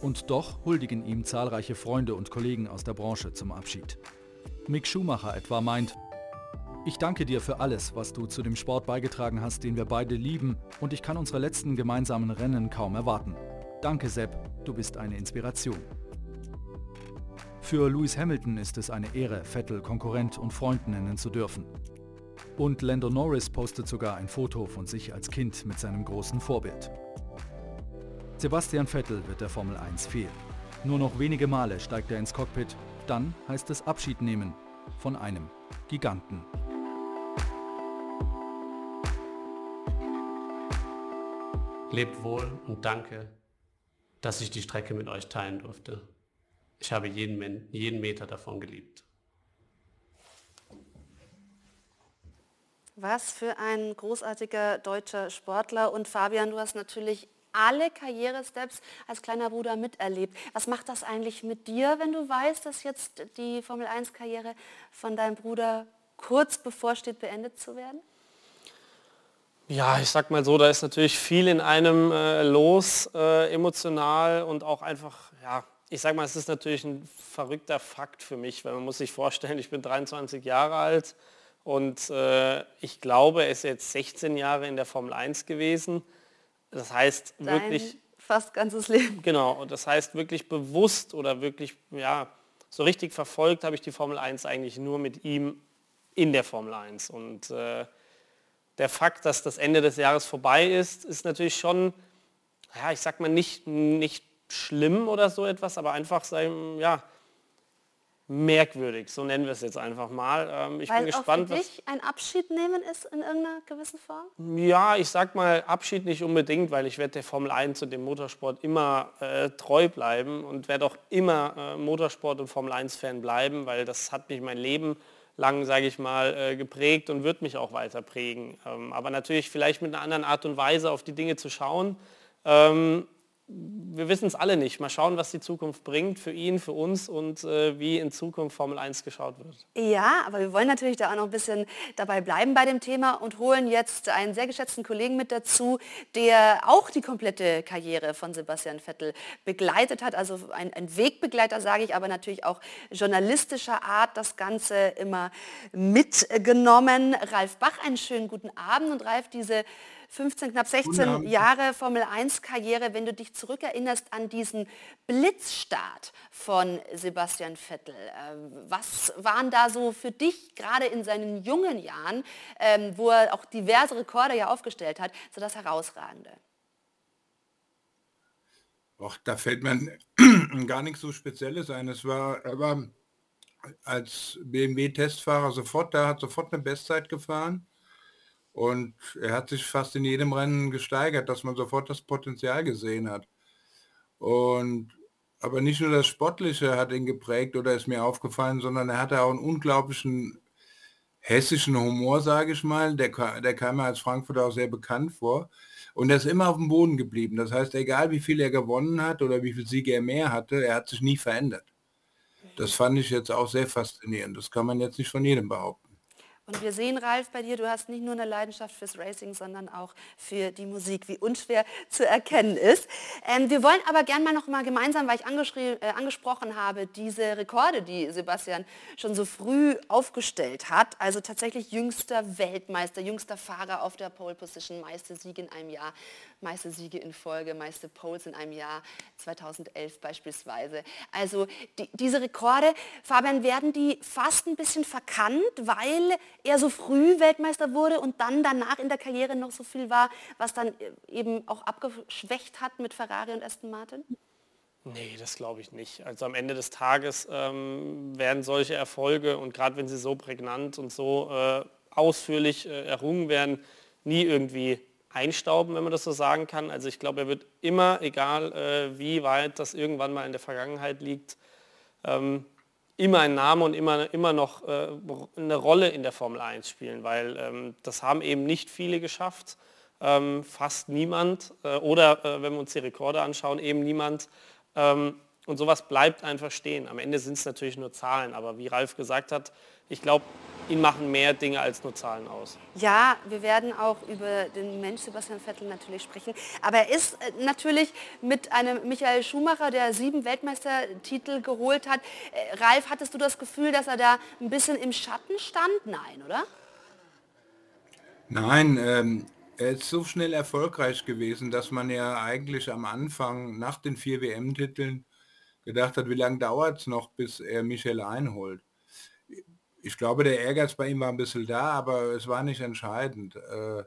Und doch huldigen ihm zahlreiche Freunde und Kollegen aus der Branche zum Abschied. Mick Schumacher etwa meint, ich danke dir für alles, was du zu dem Sport beigetragen hast, den wir beide lieben und ich kann unsere letzten gemeinsamen Rennen kaum erwarten. Danke Sepp, du bist eine Inspiration. Für Lewis Hamilton ist es eine Ehre, Vettel Konkurrent und Freund nennen zu dürfen. Und Lando Norris postet sogar ein Foto von sich als Kind mit seinem großen Vorbild. Sebastian Vettel wird der Formel 1 fehlen. Nur noch wenige Male steigt er ins Cockpit, dann heißt es Abschied nehmen von einem Giganten. Lebt wohl und danke, dass ich die Strecke mit euch teilen durfte. Ich habe jeden, jeden Meter davon geliebt. Was für ein großartiger deutscher Sportler. Und Fabian, du hast natürlich alle Karrieresteps als kleiner Bruder miterlebt. Was macht das eigentlich mit dir, wenn du weißt, dass jetzt die Formel 1-Karriere von deinem Bruder kurz bevorsteht, beendet zu werden? Ja, ich sag mal so, da ist natürlich viel in einem äh, los, äh, emotional und auch einfach, ja, ich sag mal, es ist natürlich ein verrückter Fakt für mich, weil man muss sich vorstellen, ich bin 23 Jahre alt, und äh, ich glaube, er ist jetzt 16 Jahre in der Formel 1 gewesen. Das heißt Dein wirklich... Fast ganzes Leben. Genau, und das heißt wirklich bewusst oder wirklich, ja, so richtig verfolgt habe ich die Formel 1 eigentlich nur mit ihm in der Formel 1. Und äh, der Fakt, dass das Ende des Jahres vorbei ist, ist natürlich schon, ja, ich sag mal nicht, nicht schlimm oder so etwas, aber einfach sein, ja, merkwürdig, so nennen wir es jetzt einfach mal. Ähm, ich Weil bin gespannt, auch für dich ein Abschied nehmen ist in irgendeiner gewissen Form? Ja, ich sag mal Abschied nicht unbedingt, weil ich werde der Formel 1 und dem Motorsport immer äh, treu bleiben und werde auch immer äh, Motorsport und Formel 1 Fan bleiben, weil das hat mich mein Leben lang, sage ich mal, äh, geprägt und wird mich auch weiter prägen. Ähm, aber natürlich vielleicht mit einer anderen Art und Weise auf die Dinge zu schauen. Ähm, wir wissen es alle nicht. Mal schauen, was die Zukunft bringt für ihn, für uns und äh, wie in Zukunft Formel 1 geschaut wird. Ja, aber wir wollen natürlich da auch noch ein bisschen dabei bleiben bei dem Thema und holen jetzt einen sehr geschätzten Kollegen mit dazu, der auch die komplette Karriere von Sebastian Vettel begleitet hat. Also ein, ein Wegbegleiter, sage ich, aber natürlich auch journalistischer Art das Ganze immer mitgenommen. Ralf Bach, einen schönen guten Abend und Ralf, diese 15, knapp 16 Jahre Formel 1 Karriere, wenn du dich zurückerinnerst an diesen Blitzstart von Sebastian Vettel. Ähm, was waren da so für dich gerade in seinen jungen Jahren, ähm, wo er auch diverse Rekorde ja aufgestellt hat, so das Herausragende? Och, da fällt mir *clears throat* gar nichts so Spezielles ein. Es war, er war als BMW-Testfahrer sofort, der hat sofort eine Bestzeit gefahren. Und er hat sich fast in jedem Rennen gesteigert, dass man sofort das Potenzial gesehen hat. Und aber nicht nur das Sportliche hat ihn geprägt oder ist mir aufgefallen, sondern er hatte auch einen unglaublichen hessischen Humor, sage ich mal. Der, der kam mir als Frankfurter auch sehr bekannt vor. Und er ist immer auf dem Boden geblieben. Das heißt, egal wie viel er gewonnen hat oder wie viel Siege er mehr hatte, er hat sich nie verändert. Das fand ich jetzt auch sehr faszinierend. Das kann man jetzt nicht von jedem behaupten. Und wir sehen, Ralf, bei dir, du hast nicht nur eine Leidenschaft fürs Racing, sondern auch für die Musik, wie unschwer zu erkennen ist. Ähm, wir wollen aber gern mal noch mal gemeinsam, weil ich äh, angesprochen habe, diese Rekorde, die Sebastian schon so früh aufgestellt hat, also tatsächlich jüngster Weltmeister, jüngster Fahrer auf der Pole Position, meiste Siege in einem Jahr, meiste Siege in Folge, meiste Poles in einem Jahr, 2011 beispielsweise. Also die, diese Rekorde, Fabian, werden die fast ein bisschen verkannt, weil er so früh Weltmeister wurde und dann danach in der Karriere noch so viel war, was dann eben auch abgeschwächt hat mit Ferrari und Aston Martin? Nee, das glaube ich nicht. Also am Ende des Tages ähm, werden solche Erfolge und gerade wenn sie so prägnant und so äh, ausführlich äh, errungen werden, nie irgendwie einstauben, wenn man das so sagen kann. Also ich glaube, er wird immer, egal äh, wie weit das irgendwann mal in der Vergangenheit liegt, ähm, immer ein Name und immer, immer noch äh, eine Rolle in der Formel 1 spielen, weil ähm, das haben eben nicht viele geschafft, ähm, fast niemand äh, oder äh, wenn wir uns die Rekorde anschauen, eben niemand. Ähm, und sowas bleibt einfach stehen. Am Ende sind es natürlich nur Zahlen, aber wie Ralf gesagt hat, ich glaube, ihn machen mehr Dinge als nur Zahlen aus. Ja, wir werden auch über den Mensch Sebastian Vettel natürlich sprechen. Aber er ist äh, natürlich mit einem Michael Schumacher, der sieben Weltmeistertitel geholt hat. Äh, Ralf, hattest du das Gefühl, dass er da ein bisschen im Schatten stand? Nein, oder? Nein, ähm, er ist so schnell erfolgreich gewesen, dass man ja eigentlich am Anfang nach den vier WM-Titeln gedacht hat, wie lange dauert es noch, bis er Michel einholt ich glaube, der Ehrgeiz bei ihm war ein bisschen da, aber es war nicht entscheidend. Äh,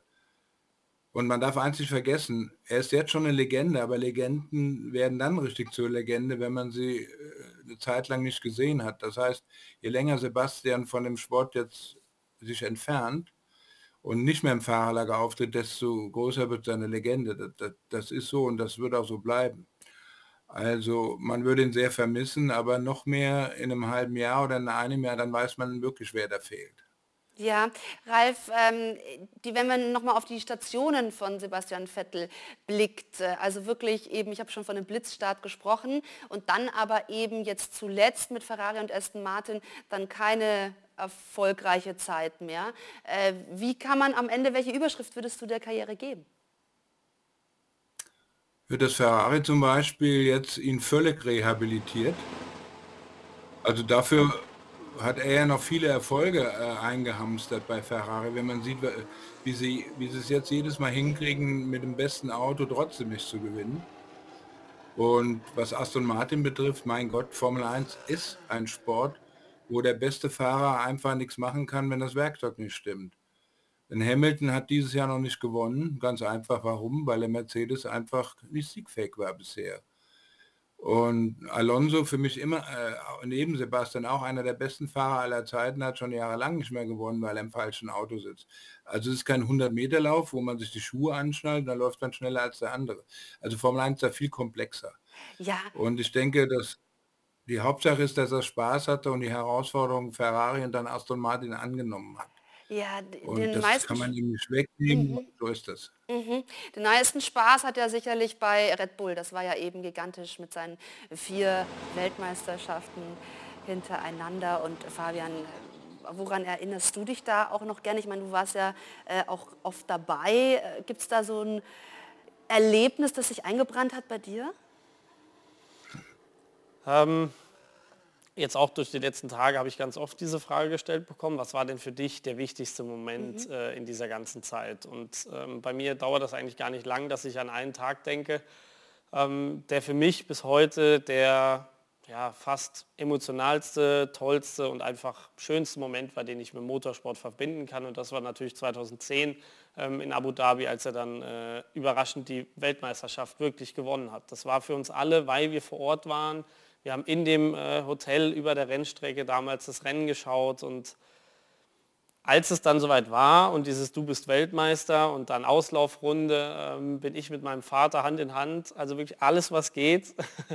und man darf nicht vergessen, er ist jetzt schon eine Legende, aber Legenden werden dann richtig zur Legende, wenn man sie äh, eine Zeit lang nicht gesehen hat. Das heißt, je länger Sebastian von dem Sport jetzt sich entfernt und nicht mehr im Fahrerlager auftritt, desto größer wird seine Legende. Das, das, das ist so und das wird auch so bleiben. Also man würde ihn sehr vermissen, aber noch mehr in einem halben Jahr oder in einem Jahr, dann weiß man wirklich, wer da fehlt. Ja, Ralf, ähm, die, wenn man nochmal auf die Stationen von Sebastian Vettel blickt, äh, also wirklich eben, ich habe schon von einem Blitzstart gesprochen und dann aber eben jetzt zuletzt mit Ferrari und Aston Martin dann keine erfolgreiche Zeit mehr. Äh, wie kann man am Ende, welche Überschrift würdest du der Karriere geben? Wird das Ferrari zum Beispiel jetzt ihn völlig rehabilitiert? Also dafür hat er ja noch viele Erfolge äh, eingehamstert bei Ferrari, wenn man sieht, wie sie, wie sie es jetzt jedes Mal hinkriegen, mit dem besten Auto trotzdem nicht zu gewinnen. Und was Aston Martin betrifft, mein Gott, Formel 1 ist ein Sport, wo der beste Fahrer einfach nichts machen kann, wenn das Werkzeug nicht stimmt. Denn Hamilton hat dieses Jahr noch nicht gewonnen. Ganz einfach warum? Weil der Mercedes einfach nicht siegfähig war bisher. Und Alonso für mich immer, äh, neben Sebastian, auch einer der besten Fahrer aller Zeiten, hat schon jahrelang nicht mehr gewonnen, weil er im falschen Auto sitzt. Also es ist kein 100-Meter-Lauf, wo man sich die Schuhe anschnallt, da läuft man schneller als der andere. Also Formel 1 ist da viel komplexer. Ja. Und ich denke, dass die Hauptsache ist, dass er Spaß hatte und die Herausforderung Ferrari und dann Aston Martin angenommen hat. Ja, Und den das meisten kann man ihm nicht wegnehmen, mhm. so ist das. Mhm. Den meisten Spaß hat er sicherlich bei Red Bull. Das war ja eben gigantisch mit seinen vier Weltmeisterschaften hintereinander. Und Fabian, woran erinnerst du dich da auch noch gerne? Ich meine, du warst ja äh, auch oft dabei. Äh, Gibt es da so ein Erlebnis, das sich eingebrannt hat bei dir? Ähm, jetzt auch durch die letzten Tage habe ich ganz oft diese Frage gestellt bekommen, was war denn für dich der wichtigste Moment mhm. äh, in dieser ganzen Zeit? Und ähm, bei mir dauert das eigentlich gar nicht lang, dass ich an einen Tag denke, ähm, der für mich bis heute der ja, fast emotionalste, tollste und einfach schönste Moment war, den ich mit Motorsport verbinden kann. Und das war natürlich 2010 ähm, in Abu Dhabi, als er dann äh, überraschend die Weltmeisterschaft wirklich gewonnen hat. Das war für uns alle, weil wir vor Ort waren, wir haben in dem äh, Hotel über der Rennstrecke damals das Rennen geschaut und als es dann soweit war und dieses Du bist Weltmeister und dann Auslaufrunde, ähm, bin ich mit meinem Vater Hand in Hand, also wirklich alles, was geht,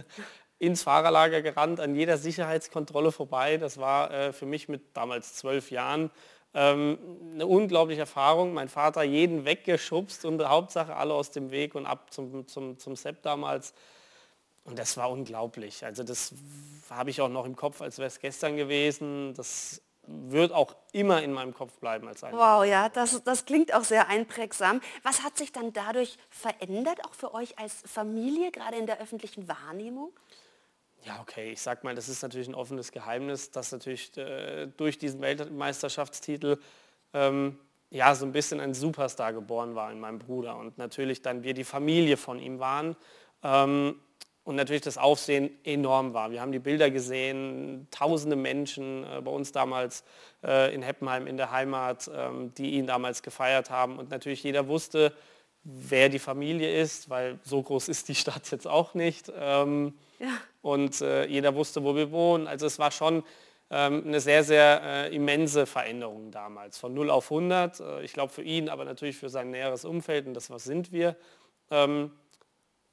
*laughs* ins Fahrerlager gerannt, an jeder Sicherheitskontrolle vorbei. Das war äh, für mich mit damals zwölf Jahren ähm, eine unglaubliche Erfahrung. Mein Vater jeden weggeschubst und Hauptsache alle aus dem Weg und ab zum, zum, zum Sepp damals. Und das war unglaublich. Also das habe ich auch noch im Kopf, als wäre es gestern gewesen. Das wird auch immer in meinem Kopf bleiben als ein. Wow, ja, das, das klingt auch sehr einprägsam. Was hat sich dann dadurch verändert, auch für euch als Familie, gerade in der öffentlichen Wahrnehmung? Ja, okay, ich sag mal, das ist natürlich ein offenes Geheimnis, dass natürlich äh, durch diesen Weltmeisterschaftstitel ähm, ja so ein bisschen ein Superstar geboren war in meinem Bruder und natürlich dann wir die Familie von ihm waren. Ähm, und natürlich das Aufsehen enorm war. Wir haben die Bilder gesehen, tausende Menschen äh, bei uns damals äh, in Heppenheim in der Heimat, ähm, die ihn damals gefeiert haben. Und natürlich jeder wusste, wer die Familie ist, weil so groß ist die Stadt *laughs* jetzt auch nicht. Ähm, ja. Und äh, jeder wusste, wo wir wohnen. Also es war schon ähm, eine sehr, sehr äh, immense Veränderung damals. Von 0 auf 100. Äh, ich glaube für ihn, aber natürlich für sein näheres Umfeld und das, was sind wir. Ähm,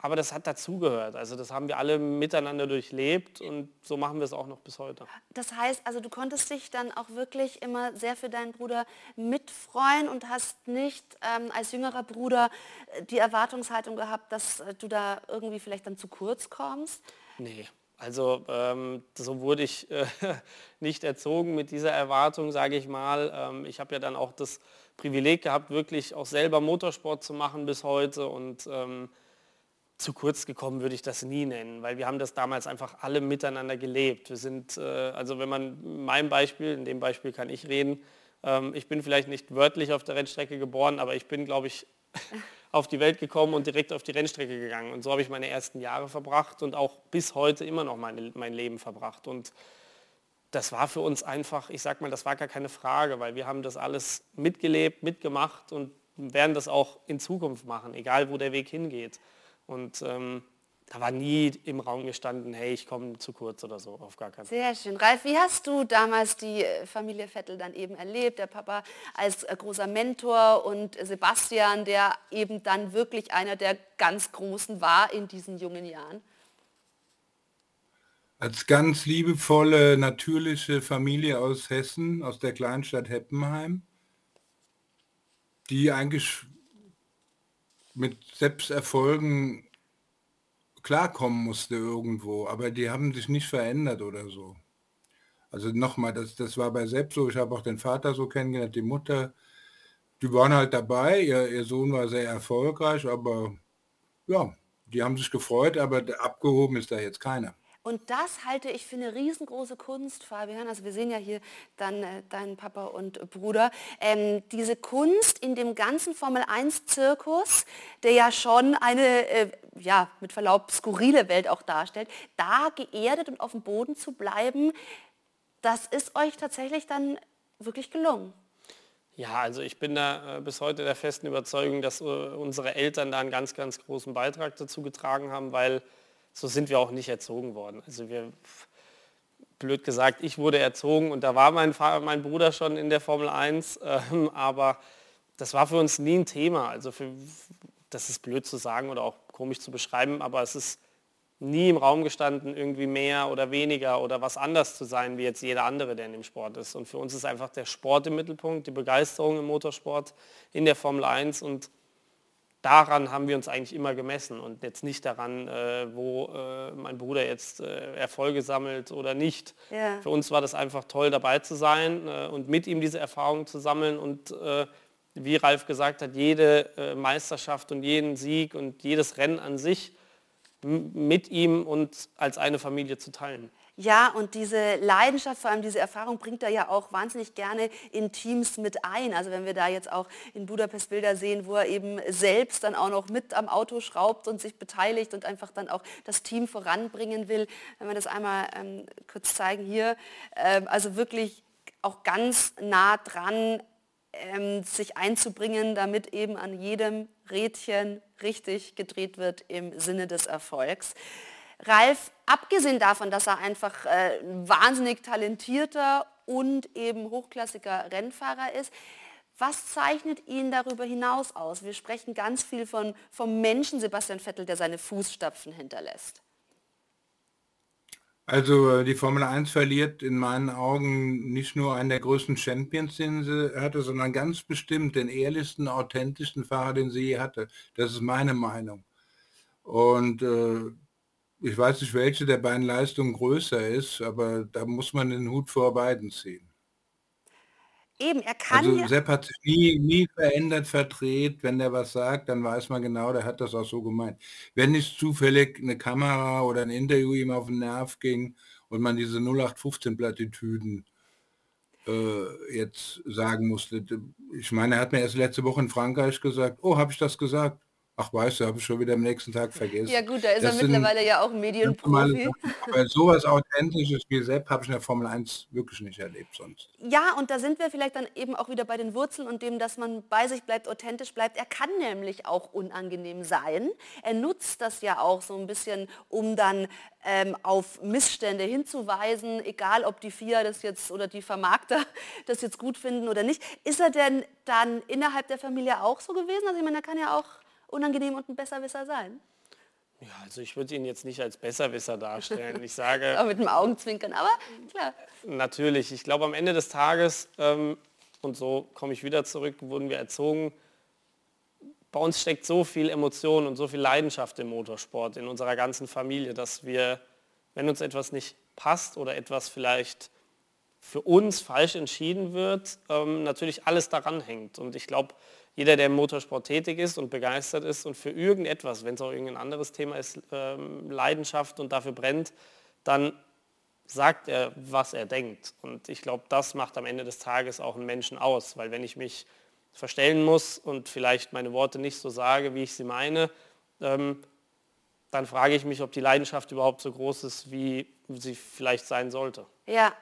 aber das hat dazugehört. Also das haben wir alle miteinander durchlebt und so machen wir es auch noch bis heute. Das heißt, also du konntest dich dann auch wirklich immer sehr für deinen Bruder mitfreuen und hast nicht ähm, als jüngerer Bruder äh, die Erwartungshaltung gehabt, dass äh, du da irgendwie vielleicht dann zu kurz kommst? Nee. Also ähm, so wurde ich äh, *laughs* nicht erzogen mit dieser Erwartung, sage ich mal. Ähm, ich habe ja dann auch das Privileg gehabt, wirklich auch selber Motorsport zu machen bis heute und ähm, zu kurz gekommen würde ich das nie nennen, weil wir haben das damals einfach alle miteinander gelebt. Wir sind, äh, also wenn man mein Beispiel, in dem Beispiel kann ich reden, ähm, ich bin vielleicht nicht wörtlich auf der Rennstrecke geboren, aber ich bin, glaube ich, *laughs* auf die Welt gekommen und direkt auf die Rennstrecke gegangen. Und so habe ich meine ersten Jahre verbracht und auch bis heute immer noch meine, mein Leben verbracht. Und das war für uns einfach, ich sag mal, das war gar keine Frage, weil wir haben das alles mitgelebt, mitgemacht und werden das auch in Zukunft machen, egal wo der Weg hingeht. Und ähm, da war nie im Raum gestanden, hey, ich komme zu kurz oder so, auf gar keinen Fall. Sehr schön. Ralf, wie hast du damals die äh, Familie Vettel dann eben erlebt? Der Papa als äh, großer Mentor und Sebastian, der eben dann wirklich einer der ganz Großen war in diesen jungen Jahren? als ganz liebevolle, natürliche Familie aus Hessen, aus der Kleinstadt Heppenheim, die eigentlich mit Selbsterfolgen klarkommen musste irgendwo, aber die haben sich nicht verändert oder so. Also nochmal, das, das war bei Sepp so, ich habe auch den Vater so kennengelernt, die Mutter, die waren halt dabei, ihr, ihr Sohn war sehr erfolgreich, aber ja, die haben sich gefreut, aber abgehoben ist da jetzt keiner. Und das halte ich für eine riesengroße Kunst, Fabian. Also wir sehen ja hier dann äh, deinen Papa und Bruder. Ähm, diese Kunst in dem ganzen Formel-1-Zirkus, der ja schon eine, äh, ja, mit Verlaub, skurrile Welt auch darstellt, da geerdet und auf dem Boden zu bleiben, das ist euch tatsächlich dann wirklich gelungen. Ja, also ich bin da äh, bis heute der festen Überzeugung, dass äh, unsere Eltern da einen ganz, ganz großen Beitrag dazu getragen haben, weil so sind wir auch nicht erzogen worden. Also wir, blöd gesagt, ich wurde erzogen und da war mein, mein Bruder schon in der Formel 1, ähm, aber das war für uns nie ein Thema. Also für, das ist blöd zu sagen oder auch komisch zu beschreiben, aber es ist nie im Raum gestanden, irgendwie mehr oder weniger oder was anders zu sein, wie jetzt jeder andere, der in dem Sport ist. Und für uns ist einfach der Sport im Mittelpunkt, die Begeisterung im Motorsport in der Formel 1 und daran haben wir uns eigentlich immer gemessen und jetzt nicht daran, äh, wo äh, mein Bruder jetzt äh, Erfolge sammelt oder nicht. Ja. Für uns war das einfach toll dabei zu sein äh, und mit ihm diese Erfahrungen zu sammeln und äh, wie Ralf gesagt hat, jede äh, Meisterschaft und jeden Sieg und jedes Rennen an sich mit ihm und als eine Familie zu teilen. Ja, und diese Leidenschaft, vor allem diese Erfahrung bringt er ja auch wahnsinnig gerne in Teams mit ein. Also wenn wir da jetzt auch in Budapest Bilder sehen, wo er eben selbst dann auch noch mit am Auto schraubt und sich beteiligt und einfach dann auch das Team voranbringen will. Wenn wir das einmal ähm, kurz zeigen hier, ähm, also wirklich auch ganz nah dran ähm, sich einzubringen, damit eben an jedem Rädchen richtig gedreht wird im Sinne des Erfolgs. Ralf, abgesehen davon, dass er einfach äh, wahnsinnig talentierter und eben hochklassiger Rennfahrer ist, was zeichnet ihn darüber hinaus aus? Wir sprechen ganz viel von, vom Menschen Sebastian Vettel, der seine Fußstapfen hinterlässt. Also äh, die Formel 1 verliert in meinen Augen nicht nur einen der größten Champions, den sie hatte, sondern ganz bestimmt den ehrlichsten, authentischsten Fahrer, den sie je hatte. Das ist meine Meinung. Und äh, ich weiß nicht, welche der beiden Leistungen größer ist, aber da muss man den Hut vor beiden ziehen. Eben, er kann Also Sepp hat sich nie, nie verändert, verdreht. Wenn der was sagt, dann weiß man genau, der hat das auch so gemeint. Wenn nicht zufällig eine Kamera oder ein Interview ihm auf den Nerv ging und man diese 0815-Plattitüden äh, jetzt sagen musste. Ich meine, er hat mir erst letzte Woche in Frankreich gesagt, oh, habe ich das gesagt? Ach, weißt du, habe ich schon wieder am nächsten Tag vergessen. ja gut, da ist Das er sind mittlerweile ja auch Medienprofi. Aber sowas Authentisches wie Sepp habe ich in der Formel 1 wirklich nicht erlebt sonst. Ja, und da sind wir vielleicht dann eben auch wieder bei den Wurzeln und dem, dass man bei sich bleibt, authentisch bleibt. Er kann nämlich auch unangenehm sein. Er nutzt das ja auch so ein bisschen, um dann ähm, auf Missstände hinzuweisen, egal ob die FIA das jetzt oder die Vermarkter *laughs* das jetzt gut finden oder nicht. Ist er denn dann innerhalb der Familie auch so gewesen? Also ich meine, er kann ja auch unangenehm und ein Besserwisser sein. Ja, also ich würde ihn jetzt nicht als Besserwisser darstellen. Ich sage... *laughs* Auch mit dem Augenzwinkern, aber klar. Natürlich. Ich glaube, am Ende des Tages, ähm, und so komme ich wieder zurück, wurden wir erzogen, bei uns steckt so viel Emotion und so viel Leidenschaft im Motorsport, in unserer ganzen Familie, dass wir, wenn uns etwas nicht passt oder etwas vielleicht für uns falsch entschieden wird, ähm, natürlich alles daran hängt. Und ich glaube, jeder, der im Motorsport tätig ist und begeistert ist und für irgendetwas, wenn es auch irgendein anderes Thema ist, ähm, Leidenschaft und dafür brennt, dann sagt er, was er denkt. Und ich glaube, das macht am Ende des Tages auch einen Menschen aus, weil wenn ich mich verstellen muss und vielleicht meine Worte nicht so sage, wie ich sie meine, ähm, dann frage ich mich, ob die Leidenschaft überhaupt so groß ist, wie sie vielleicht sein sollte. Ja,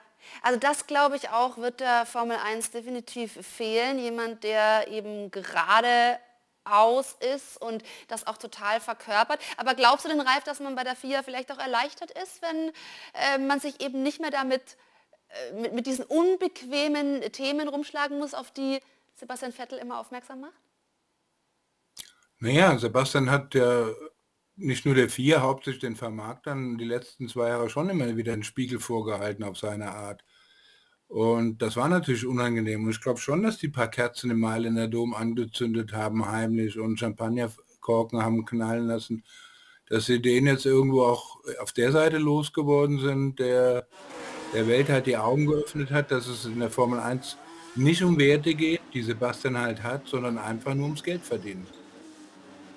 also das glaube ich auch, wird der Formel 1 definitiv fehlen. Jemand, der eben gerade aus ist und das auch total verkörpert. Aber glaubst du denn, Ralf, dass man bei der FIA vielleicht auch erleichtert ist, wenn äh, man sich eben nicht mehr damit, äh, mit, mit diesen unbequemen Themen rumschlagen muss, auf die Sebastian Vettel immer aufmerksam macht? Naja, Sebastian hat ja nicht nur der Vier, hauptsächlich den Vermarktern die letzten zwei Jahre schon immer wieder einen Spiegel vorgehalten auf seine Art. Und das war natürlich unangenehm. Und ich glaube schon, dass die paar Kerzen im Mailänder Dom angezündet haben, heimlich und Champagnerkorken haben knallen lassen, dass sie den jetzt irgendwo auch auf der Seite losgeworden sind, der der Welt halt die Augen geöffnet hat, dass es in der Formel 1 nicht um Werte geht, die Sebastian halt hat, sondern einfach nur ums Geld verdienen.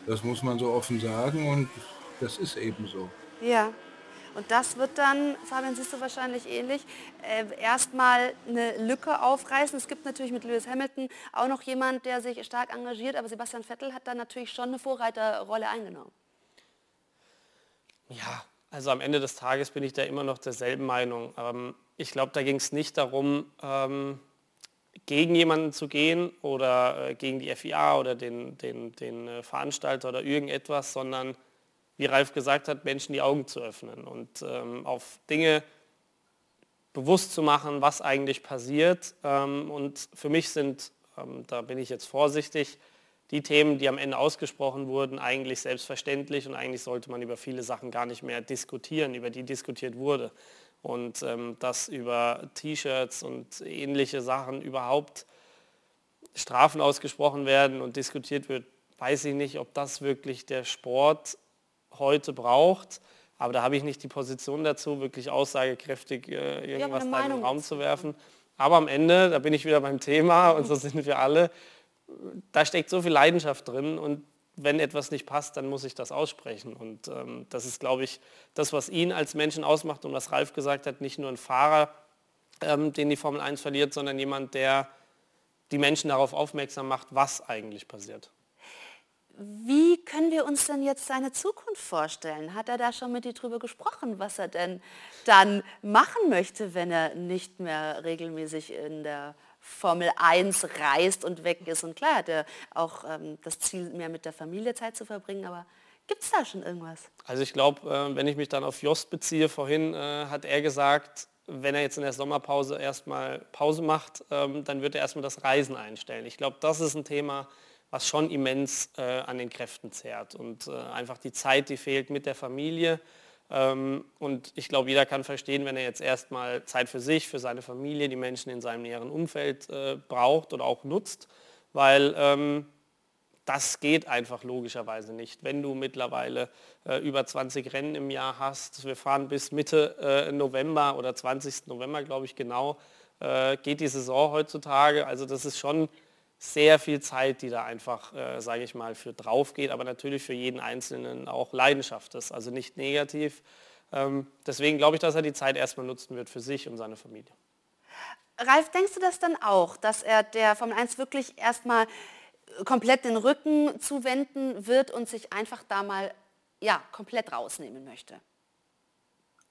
Das muss man so offen sagen und das ist eben so. Ja. Und das wird dann, Fabian, siehst du wahrscheinlich ähnlich, äh, erstmal eine Lücke aufreißen. Es gibt natürlich mit Lewis Hamilton auch noch jemand, der sich stark engagiert, aber Sebastian Vettel hat dann natürlich schon eine Vorreiterrolle eingenommen. Ja, also am Ende des Tages bin ich da immer noch derselben Meinung. Ähm, ich glaube, da ging es nicht darum, ähm, gegen jemanden zu gehen oder äh, gegen die FIA oder den, den, den äh, Veranstalter oder irgendetwas, sondern wie Ralf gesagt hat, Menschen die Augen zu öffnen und ähm, auf Dinge bewusst zu machen, was eigentlich passiert. Ähm, und für mich sind, ähm, da bin ich jetzt vorsichtig, die Themen, die am Ende ausgesprochen wurden, eigentlich selbstverständlich und eigentlich sollte man über viele Sachen gar nicht mehr diskutieren, über die diskutiert wurde. Und ähm, dass über T-Shirts und ähnliche Sachen überhaupt Strafen ausgesprochen werden und diskutiert wird, weiß ich nicht, ob das wirklich der Sport heute braucht. Aber da habe ich nicht die Position dazu, wirklich aussagekräftig äh, irgendwas da in den Raum zu werfen. Aber am Ende, da bin ich wieder beim Thema und so sind wir alle, da steckt so viel Leidenschaft drin und wenn etwas nicht passt, dann muss ich das aussprechen. Und ähm, das ist, glaube ich, das, was ihn als Menschen ausmacht und was Ralf gesagt hat, nicht nur ein Fahrer, ähm, den die Formel 1 verliert, sondern jemand, der die Menschen darauf aufmerksam macht, was eigentlich passiert. Wie können wir uns denn jetzt seine Zukunft vorstellen? Hat er da schon mit dir drüber gesprochen, was er denn dann machen möchte, wenn er nicht mehr regelmäßig in der Formel 1 reist und weg ist? Und klar hat er auch ähm, das Ziel, mehr mit der Familie Zeit zu verbringen, aber gibt es da schon irgendwas? Also ich glaube, äh, wenn ich mich dann auf Jost beziehe, vorhin äh, hat er gesagt, wenn er jetzt in der Sommerpause erstmal Pause macht, ähm, dann wird er erstmal das Reisen einstellen. Ich glaube, das ist ein Thema, was schon immens äh, an den Kräften zehrt und einfach die Zeit, die fehlt mit der Familie. Ähm, und ich glaube, jeder kann verstehen, wenn er jetzt erstmal Zeit für sich, für seine Familie, die Menschen in seinem näheren Umfeld äh, braucht oder auch nutzt, weil ähm, das geht einfach logischerweise nicht. Wenn du mittlerweile äh, über 20 Rennen im Jahr hast, wir fahren bis Mitte äh, November oder 20. November, glaube ich genau, geht die Saison heutzutage. Also das ist schon sehr viel Zeit, die da einfach, äh, sage ich mal, für drauf geht, aber natürlich für jeden Einzelnen auch Leidenschaft ist, also nicht negativ. Ähm, deswegen glaube ich, dass er die Zeit erstmal nutzen wird für sich und seine Familie. Ralf, denkst du das dann auch, dass er der Formel 1 wirklich erstmal komplett den Rücken zuwenden wird und sich einfach da mal ja, komplett rausnehmen möchte?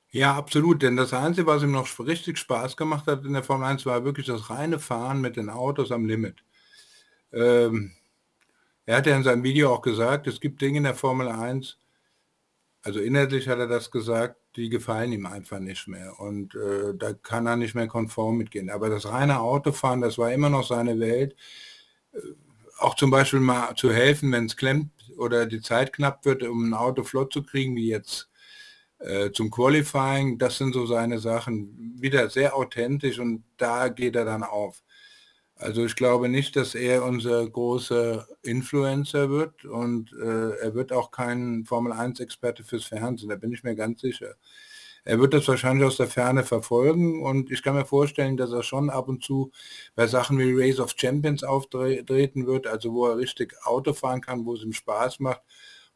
Ja, absolut, denn das Einzige, was ihm noch richtig Spaß gemacht hat in der Formel 1, war wirklich das reine Fahren mit den Autos am Limit. Ähm, er hat ja in seinem Video auch gesagt, es gibt Dinge in der Formel 1, also inhaltlich hat er das gesagt, die gefallen ihm einfach nicht mehr. Und äh, da kann er nicht mehr konform mitgehen. Aber das reine Autofahren, das war immer noch seine Welt. Äh, auch zum Beispiel mal zu helfen, wenn es klemmt oder die Zeit knapp wird, um ein Auto flott zu kriegen, wie jetzt äh, zum Qualifying, das sind so seine Sachen. Wieder sehr authentisch und da geht er dann auf. Also ich glaube nicht, dass er unser großer Influencer wird und äh, er wird auch kein Formel-1-Experte fürs Fernsehen, da bin ich mir ganz sicher. Er wird das wahrscheinlich aus der Ferne verfolgen und ich kann mir vorstellen, dass er schon ab und zu bei Sachen wie Race of Champions auftreten wird, also wo er richtig Auto fahren kann, wo es ihm Spaß macht,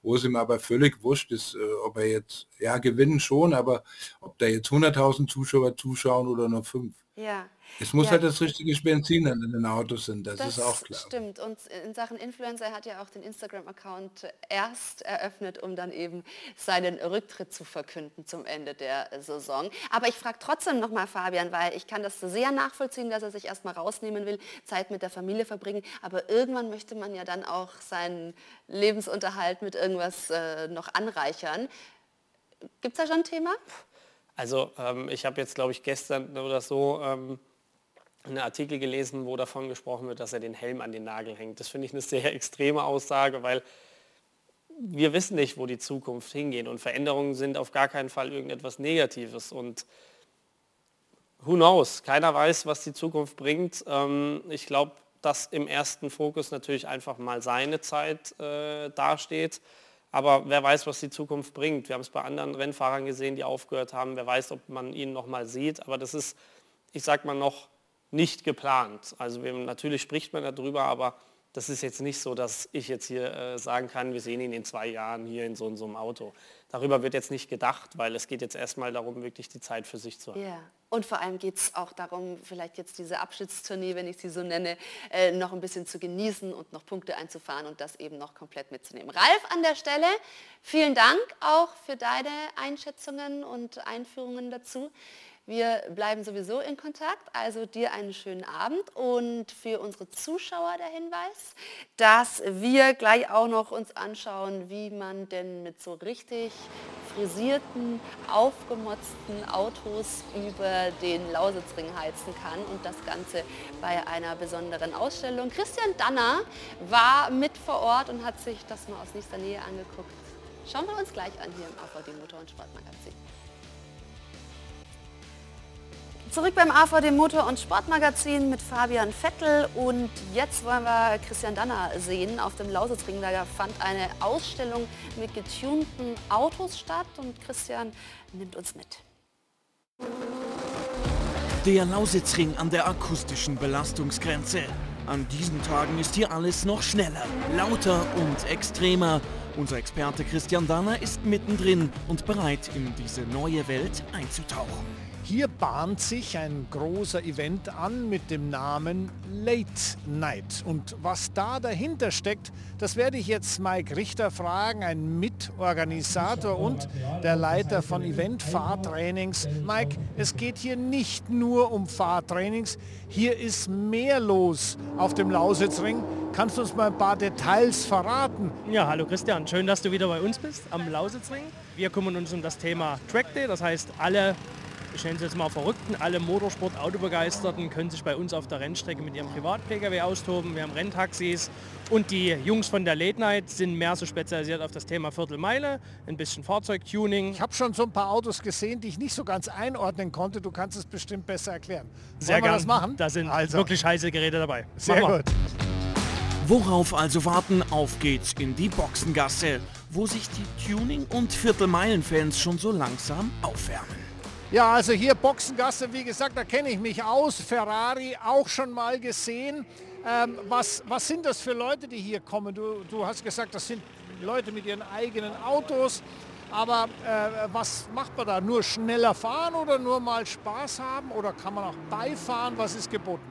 wo es ihm aber völlig wurscht ist, äh, ob er jetzt, ja gewinnen schon, aber ob da jetzt 100.000 Zuschauer zuschauen oder nur fünf. Ja. Es muss ja. halt das richtige Benzin in den Autos sind, das, das ist auch klar. Stimmt. Und in Sachen Influencer er hat ja auch den Instagram-Account erst eröffnet, um dann eben seinen Rücktritt zu verkünden zum Ende der Saison. Aber ich frage trotzdem nochmal Fabian, weil ich kann das sehr nachvollziehen, dass er sich erstmal rausnehmen will, Zeit mit der Familie verbringen. Aber irgendwann möchte man ja dann auch seinen Lebensunterhalt mit irgendwas äh, noch anreichern. Gibt es da schon ein Thema? Also ähm, ich habe jetzt, glaube ich, gestern oder so ähm, einen Artikel gelesen, wo davon gesprochen wird, dass er den Helm an den Nagel hängt. Das finde ich eine sehr extreme Aussage, weil wir wissen nicht, wo die Zukunft hingeht und Veränderungen sind auf gar keinen Fall irgendetwas Negatives und who knows, keiner weiß, was die Zukunft bringt. Ähm, ich glaube, dass im ersten Fokus natürlich einfach mal seine Zeit äh, dasteht. Aber wer weiß, was die Zukunft bringt. Wir haben es bei anderen Rennfahrern gesehen, die aufgehört haben. Wer weiß, ob man ihn noch mal sieht. Aber das ist, ich sag mal, noch nicht geplant. Also wir, natürlich spricht man darüber, aber das ist jetzt nicht so, dass ich jetzt hier äh, sagen kann, wir sehen ihn in zwei Jahren hier in so, in so einem Auto. Darüber wird jetzt nicht gedacht, weil es geht jetzt erstmal darum, wirklich die Zeit für sich zu haben. Ja. Und vor allem geht es auch darum, vielleicht jetzt diese Abschiedstournee, wenn ich sie so nenne, äh, noch ein bisschen zu genießen und noch Punkte einzufahren und das eben noch komplett mitzunehmen. Ralf an der Stelle, vielen Dank auch für deine Einschätzungen und Einführungen dazu. Wir bleiben sowieso in Kontakt, also dir einen schönen Abend und für unsere Zuschauer der Hinweis, dass wir gleich auch noch uns anschauen, wie man denn mit so richtig frisierten, aufgemotzten Autos über den Lausitzring heizen kann und das Ganze bei einer besonderen Ausstellung. Christian Danner war mit vor Ort und hat sich das mal aus nächster Nähe angeguckt. Schauen wir uns gleich an hier im AVD Motor- und Sportmagazin. Zurück beim AVD Motor- und Sportmagazin mit Fabian Vettel und jetzt wollen wir Christian Danner sehen. Auf dem Lausitzring da fand eine Ausstellung mit getunten Autos statt und Christian nimmt uns mit. Der Lausitzring an der akustischen Belastungsgrenze. An diesen Tagen ist hier alles noch schneller, lauter und extremer. Unser Experte Christian Danner ist mittendrin und bereit, in diese neue Welt einzutauchen. Hier bahnt sich ein großer Event an mit dem Namen Late Night. Und was da dahinter steckt, das werde ich jetzt Mike Richter fragen, ein Mitorganisator und der Leiter von Event Fahrtrainings. Mike, es geht hier nicht nur um Fahrtrainings, hier ist mehr los auf dem Lausitzring. Kannst du uns mal ein paar Details verraten? Ja, hallo Christian, schön, dass du wieder bei uns bist am Lausitzring. Wir kümmern uns um das Thema Track Day, das heißt alle ich nenne es jetzt mal Verrückten, alle Motorsport-Autobegeisterten können sich bei uns auf der Rennstrecke mit ihrem Privat-Pkw austoben. Wir haben Renntaxis und die Jungs von der Late Night sind mehr so spezialisiert auf das Thema Viertelmeile, ein bisschen Fahrzeugtuning. Ich habe schon so ein paar Autos gesehen, die ich nicht so ganz einordnen konnte. Du kannst es bestimmt besser erklären. Sehr gerne. das machen? Da sind also. wirklich heiße Geräte dabei. Sehr gut. Worauf also warten? Auf geht's in die Boxengasse, wo sich die Tuning- und Viertelmeilen-Fans schon so langsam aufwärmen. Ja, also hier Boxengasse, wie gesagt, da kenne ich mich aus. Ferrari auch schon mal gesehen. Ähm, was, was sind das für Leute, die hier kommen? Du, du hast gesagt, das sind Leute mit ihren eigenen Autos. Aber äh, was macht man da? Nur schneller fahren oder nur mal Spaß haben? Oder kann man auch beifahren? Was ist geboten?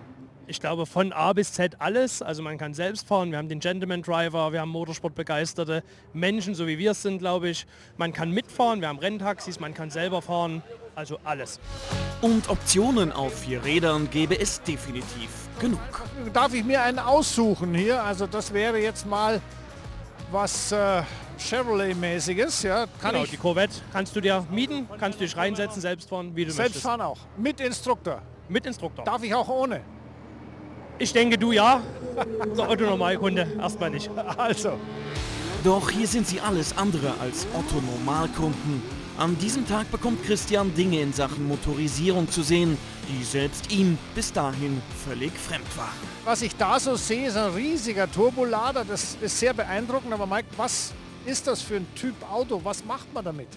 Ich glaube von A bis Z alles. Also man kann selbst fahren. Wir haben den Gentleman Driver, wir haben Motorsportbegeisterte Menschen, so wie wir es sind, glaube ich. Man kann mitfahren, wir haben Renntaxis, man kann selber fahren. Also alles. Und Optionen auf vier Rädern gäbe es definitiv genug. Darf ich mir einen aussuchen hier? Also das wäre jetzt mal was äh, Chevrolet-mäßiges. Ja, kann genau, ich die Corvette kannst du dir mieten, kannst du dich reinsetzen, selbst fahren, wie du selbst möchtest. fahren auch. Mit Instruktor. Mit Instruktor. Darf ich auch ohne? Ich denke du ja. Unser Otto-Normalkunde erstmal nicht. Also. Doch hier sind sie alles andere als Otto-Normalkunden. An diesem Tag bekommt Christian Dinge in Sachen Motorisierung zu sehen, die selbst ihm bis dahin völlig fremd waren. Was ich da so sehe, ist ein riesiger Turbolader. Das ist sehr beeindruckend. Aber Mike, was ist das für ein Typ Auto? Was macht man damit?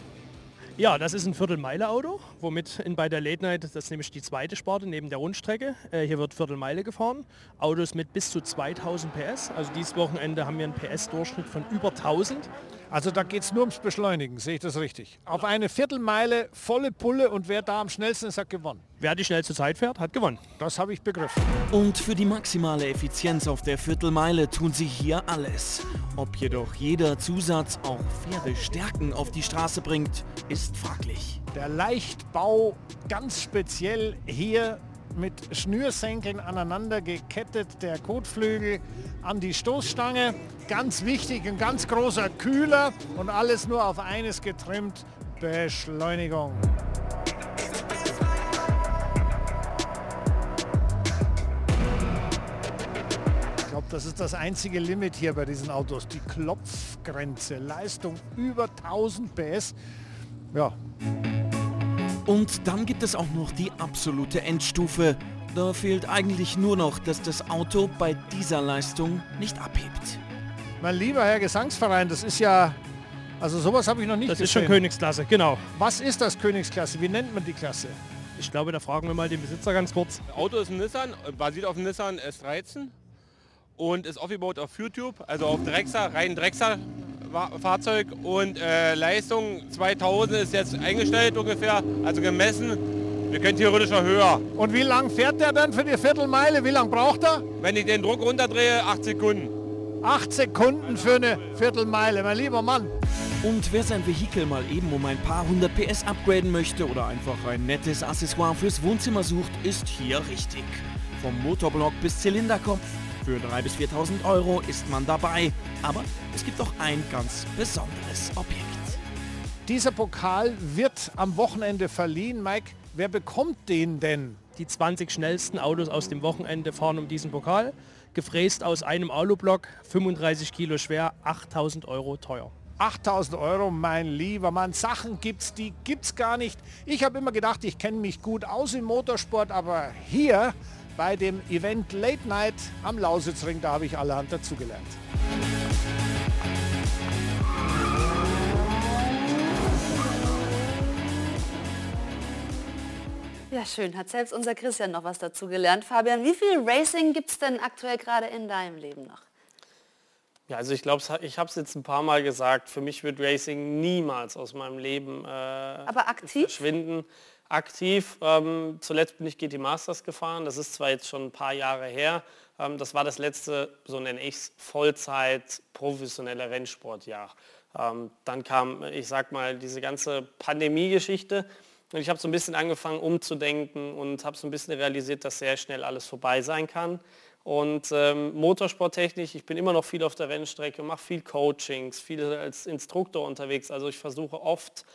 Ja, das ist ein Viertelmeile-Auto, womit in bei der Late Night, das ist nämlich die zweite Sparte neben der Rundstrecke. Äh, hier wird Viertelmeile gefahren. Autos mit bis zu 2000 PS. Also dieses Wochenende haben wir einen PS-Durchschnitt von über 1000. Also da geht es nur ums Beschleunigen, sehe ich das richtig? Auf eine Viertelmeile volle Pulle und wer da am schnellsten ist, hat gewonnen. Wer die schnellste Zeit fährt, hat gewonnen. Das habe ich begriffen. Und für die maximale Effizienz auf der Viertelmeile tun sie hier alles. Ob jedoch jeder Zusatz auch Pferdestärken auf die Straße bringt, ist fraglich. Der Leichtbau ganz speziell hier mit Schnürsenkeln aneinander gekettet, der Kotflügel an die Stoßstange. Ganz wichtig, ein ganz großer Kühler und alles nur auf eines getrimmt, Beschleunigung. Ich glaube, Das ist das einzige Limit hier bei diesen Autos. Die Klopfgrenze. Leistung über 1000 PS. Ja. Und dann gibt es auch noch die absolute Endstufe. Da fehlt eigentlich nur noch, dass das Auto bei dieser Leistung nicht abhebt. Mein lieber Herr Gesangsverein, das ist ja... Also sowas habe ich noch nicht Das gesehen. ist schon Königsklasse, genau. Was ist das Königsklasse? Wie nennt man die Klasse? Ich glaube, da fragen wir mal den Besitzer ganz kurz. Auto ist ein Nissan, basiert auf dem Nissan S13 und ist aufgebaut auf YouTube, also auf Drexler, rein Drexler-Fahrzeug und äh, Leistung 2000 ist jetzt eingestellt ungefähr, also gemessen. Wir können theoretisch noch höher. Und wie lang fährt der dann für die Viertelmeile? Wie lang braucht er? Wenn ich den Druck runterdrehe, 8 Sekunden. 8 Sekunden für eine Viertelmeile, mein lieber Mann. Und wer sein Vehikel mal eben um ein paar hundert PS upgraden möchte oder einfach ein nettes Accessoire fürs Wohnzimmer sucht, ist hier richtig. Vom Motorblock bis Zylinderkopf. Für 3.000 bis 4.000 Euro ist man dabei. Aber es gibt auch ein ganz besonderes Objekt. Dieser Pokal wird am Wochenende verliehen. Mike, wer bekommt den denn? Die 20 schnellsten Autos aus dem Wochenende fahren um diesen Pokal. Gefräst aus einem Alublock, 35 Kilo schwer, 8000 Euro teuer. 8000 Euro, mein lieber Mann. Sachen gibt's, die gibt's gar nicht. Ich habe immer gedacht, ich kenne mich gut aus im Motorsport, aber hier bei dem Event Late Night am Lausitzring, da habe ich allerhand dazugelernt. Ja, schön. Hat selbst unser Christian noch was dazu gelernt. Fabian, wie viel Racing gibt es denn aktuell gerade in deinem Leben noch? Ja, also ich glaube, ich habe es jetzt ein paar Mal gesagt, für mich wird Racing niemals aus meinem Leben äh, Aber aktiv? verschwinden. Aktiv, ähm, zuletzt bin ich GT Masters gefahren, das ist zwar jetzt schon ein paar Jahre her, ähm, das war das letzte, so nenne ich es, Vollzeit professionelle Rennsportjahr. Ähm, dann kam, ich sag mal, diese ganze Pandemie-Geschichte und ich habe so ein bisschen angefangen umzudenken und habe so ein bisschen realisiert, dass sehr schnell alles vorbei sein kann. Und ähm, Motorsporttechnisch, ich bin immer noch viel auf der Rennstrecke, mache viel Coachings, viel als Instruktor unterwegs. Also ich versuche oft,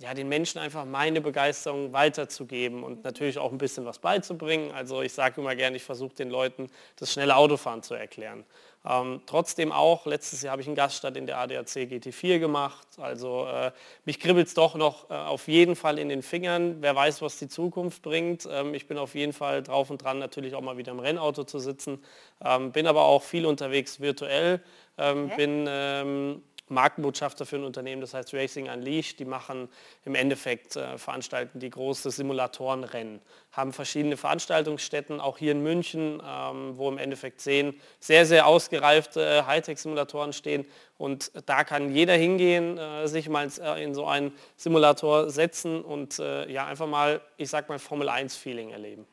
ja, den Menschen einfach meine Begeisterung weiterzugeben und natürlich auch ein bisschen was beizubringen. Also ich sage immer gerne, ich versuche den Leuten das schnelle Autofahren zu erklären. Ähm, trotzdem auch, letztes Jahr habe ich einen Gaststart in der ADAC GT4 gemacht. Also äh, mich kribbelt es doch noch äh, auf jeden Fall in den Fingern. Wer weiß, was die Zukunft bringt. Ähm, ich bin auf jeden Fall drauf und dran, natürlich auch mal wieder im Rennauto zu sitzen. Ähm, bin aber auch viel unterwegs virtuell. Ähm, Okay. Bin ähm, Markenbotschafter für ein Unternehmen, das heißt Racing Unleashed. Die machen im Endeffekt, äh, veranstalten die große Simulatorenrennen, haben verschiedene Veranstaltungsstätten, auch hier in München, ähm, wo im Endeffekt zehn sehr, sehr ausgereifte äh, Hightech-Simulatoren stehen. Und da kann jeder hingehen, äh, sich mal äh, in so einen Simulator setzen und äh, ja, einfach mal, ich sag mal, Formel-1-Feeling erleben.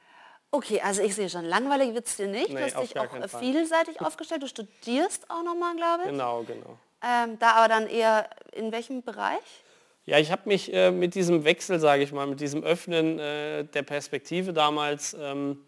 Okay, also ich sehe schon, langweilig wird es dir nicht. Nee, du hast dich auch vielseitig aufgestellt. Du studierst auch nochmal, glaube ich. Genau, genau. Ähm, da aber dann eher in welchem Bereich? Ja, ich habe mich äh, mit diesem Wechsel, sage ich mal, mit diesem Öffnen äh, der Perspektive damals ähm,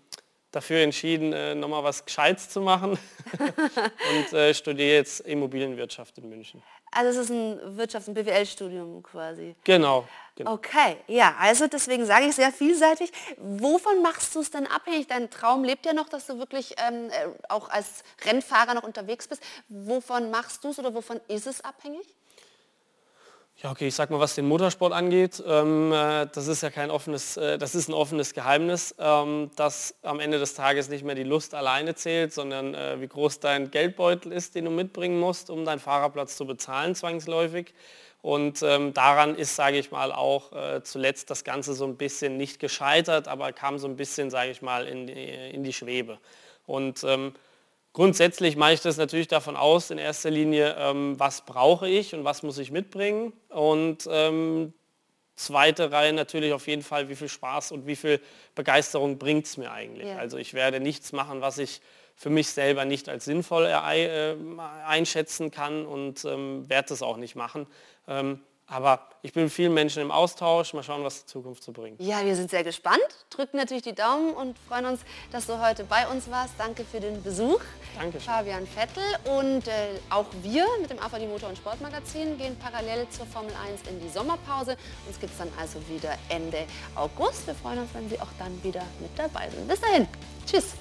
dafür entschieden, äh, nochmal was Gescheites zu machen *laughs* und äh, studiere jetzt Immobilienwirtschaft in München. Also es ist ein Wirtschafts- und BWL-Studium quasi. Genau. Genau. Okay, ja, also deswegen sage ich sehr vielseitig. Wovon machst du es denn abhängig? Dein Traum lebt ja noch, dass du wirklich ähm, äh, auch als Rennfahrer noch unterwegs bist. Wovon machst du es oder wovon ist es abhängig? Ja, okay, ich sag mal, was den Motorsport angeht, ähm, äh, das ist ja kein offenes, äh, das ist ein offenes Geheimnis, ähm, dass am Ende des Tages nicht mehr die Lust alleine zählt, sondern äh, wie groß dein Geldbeutel ist, den du mitbringen musst, um deinen Fahrerplatz zu bezahlen, zwangsläufig. Und ähm, daran ist, sage ich mal, auch äh, zuletzt das Ganze so ein bisschen nicht gescheitert, aber kam so ein bisschen, sage ich mal, in die, in die Schwebe. Und ähm, Grundsätzlich mache ich das natürlich davon aus, in erster Linie, ähm, was brauche ich und was muss ich mitbringen. Und ähm, zweite Reihe natürlich auf jeden Fall, wie viel Spaß und wie viel Begeisterung bringt es mir eigentlich. Ja. Also ich werde nichts machen, was ich für mich selber nicht als sinnvoll erei- äh, einschätzen kann und ähm, werde das auch nicht machen. Ähm, aber ich bin mit vielen Menschen im Austausch. Mal schauen, was die Zukunft so bringt. Ja, wir sind sehr gespannt, drücken natürlich die Daumen und freuen uns, dass du heute bei uns warst. Danke für den Besuch. Danke. Fabian Vettel und äh, auch wir mit dem AVD Motor- und Sportmagazin gehen parallel zur Formel 1 in die Sommerpause. Uns gibt es dann also wieder Ende August. Wir freuen uns, wenn Sie auch dann wieder mit dabei sind. Bis dahin. Tschüss.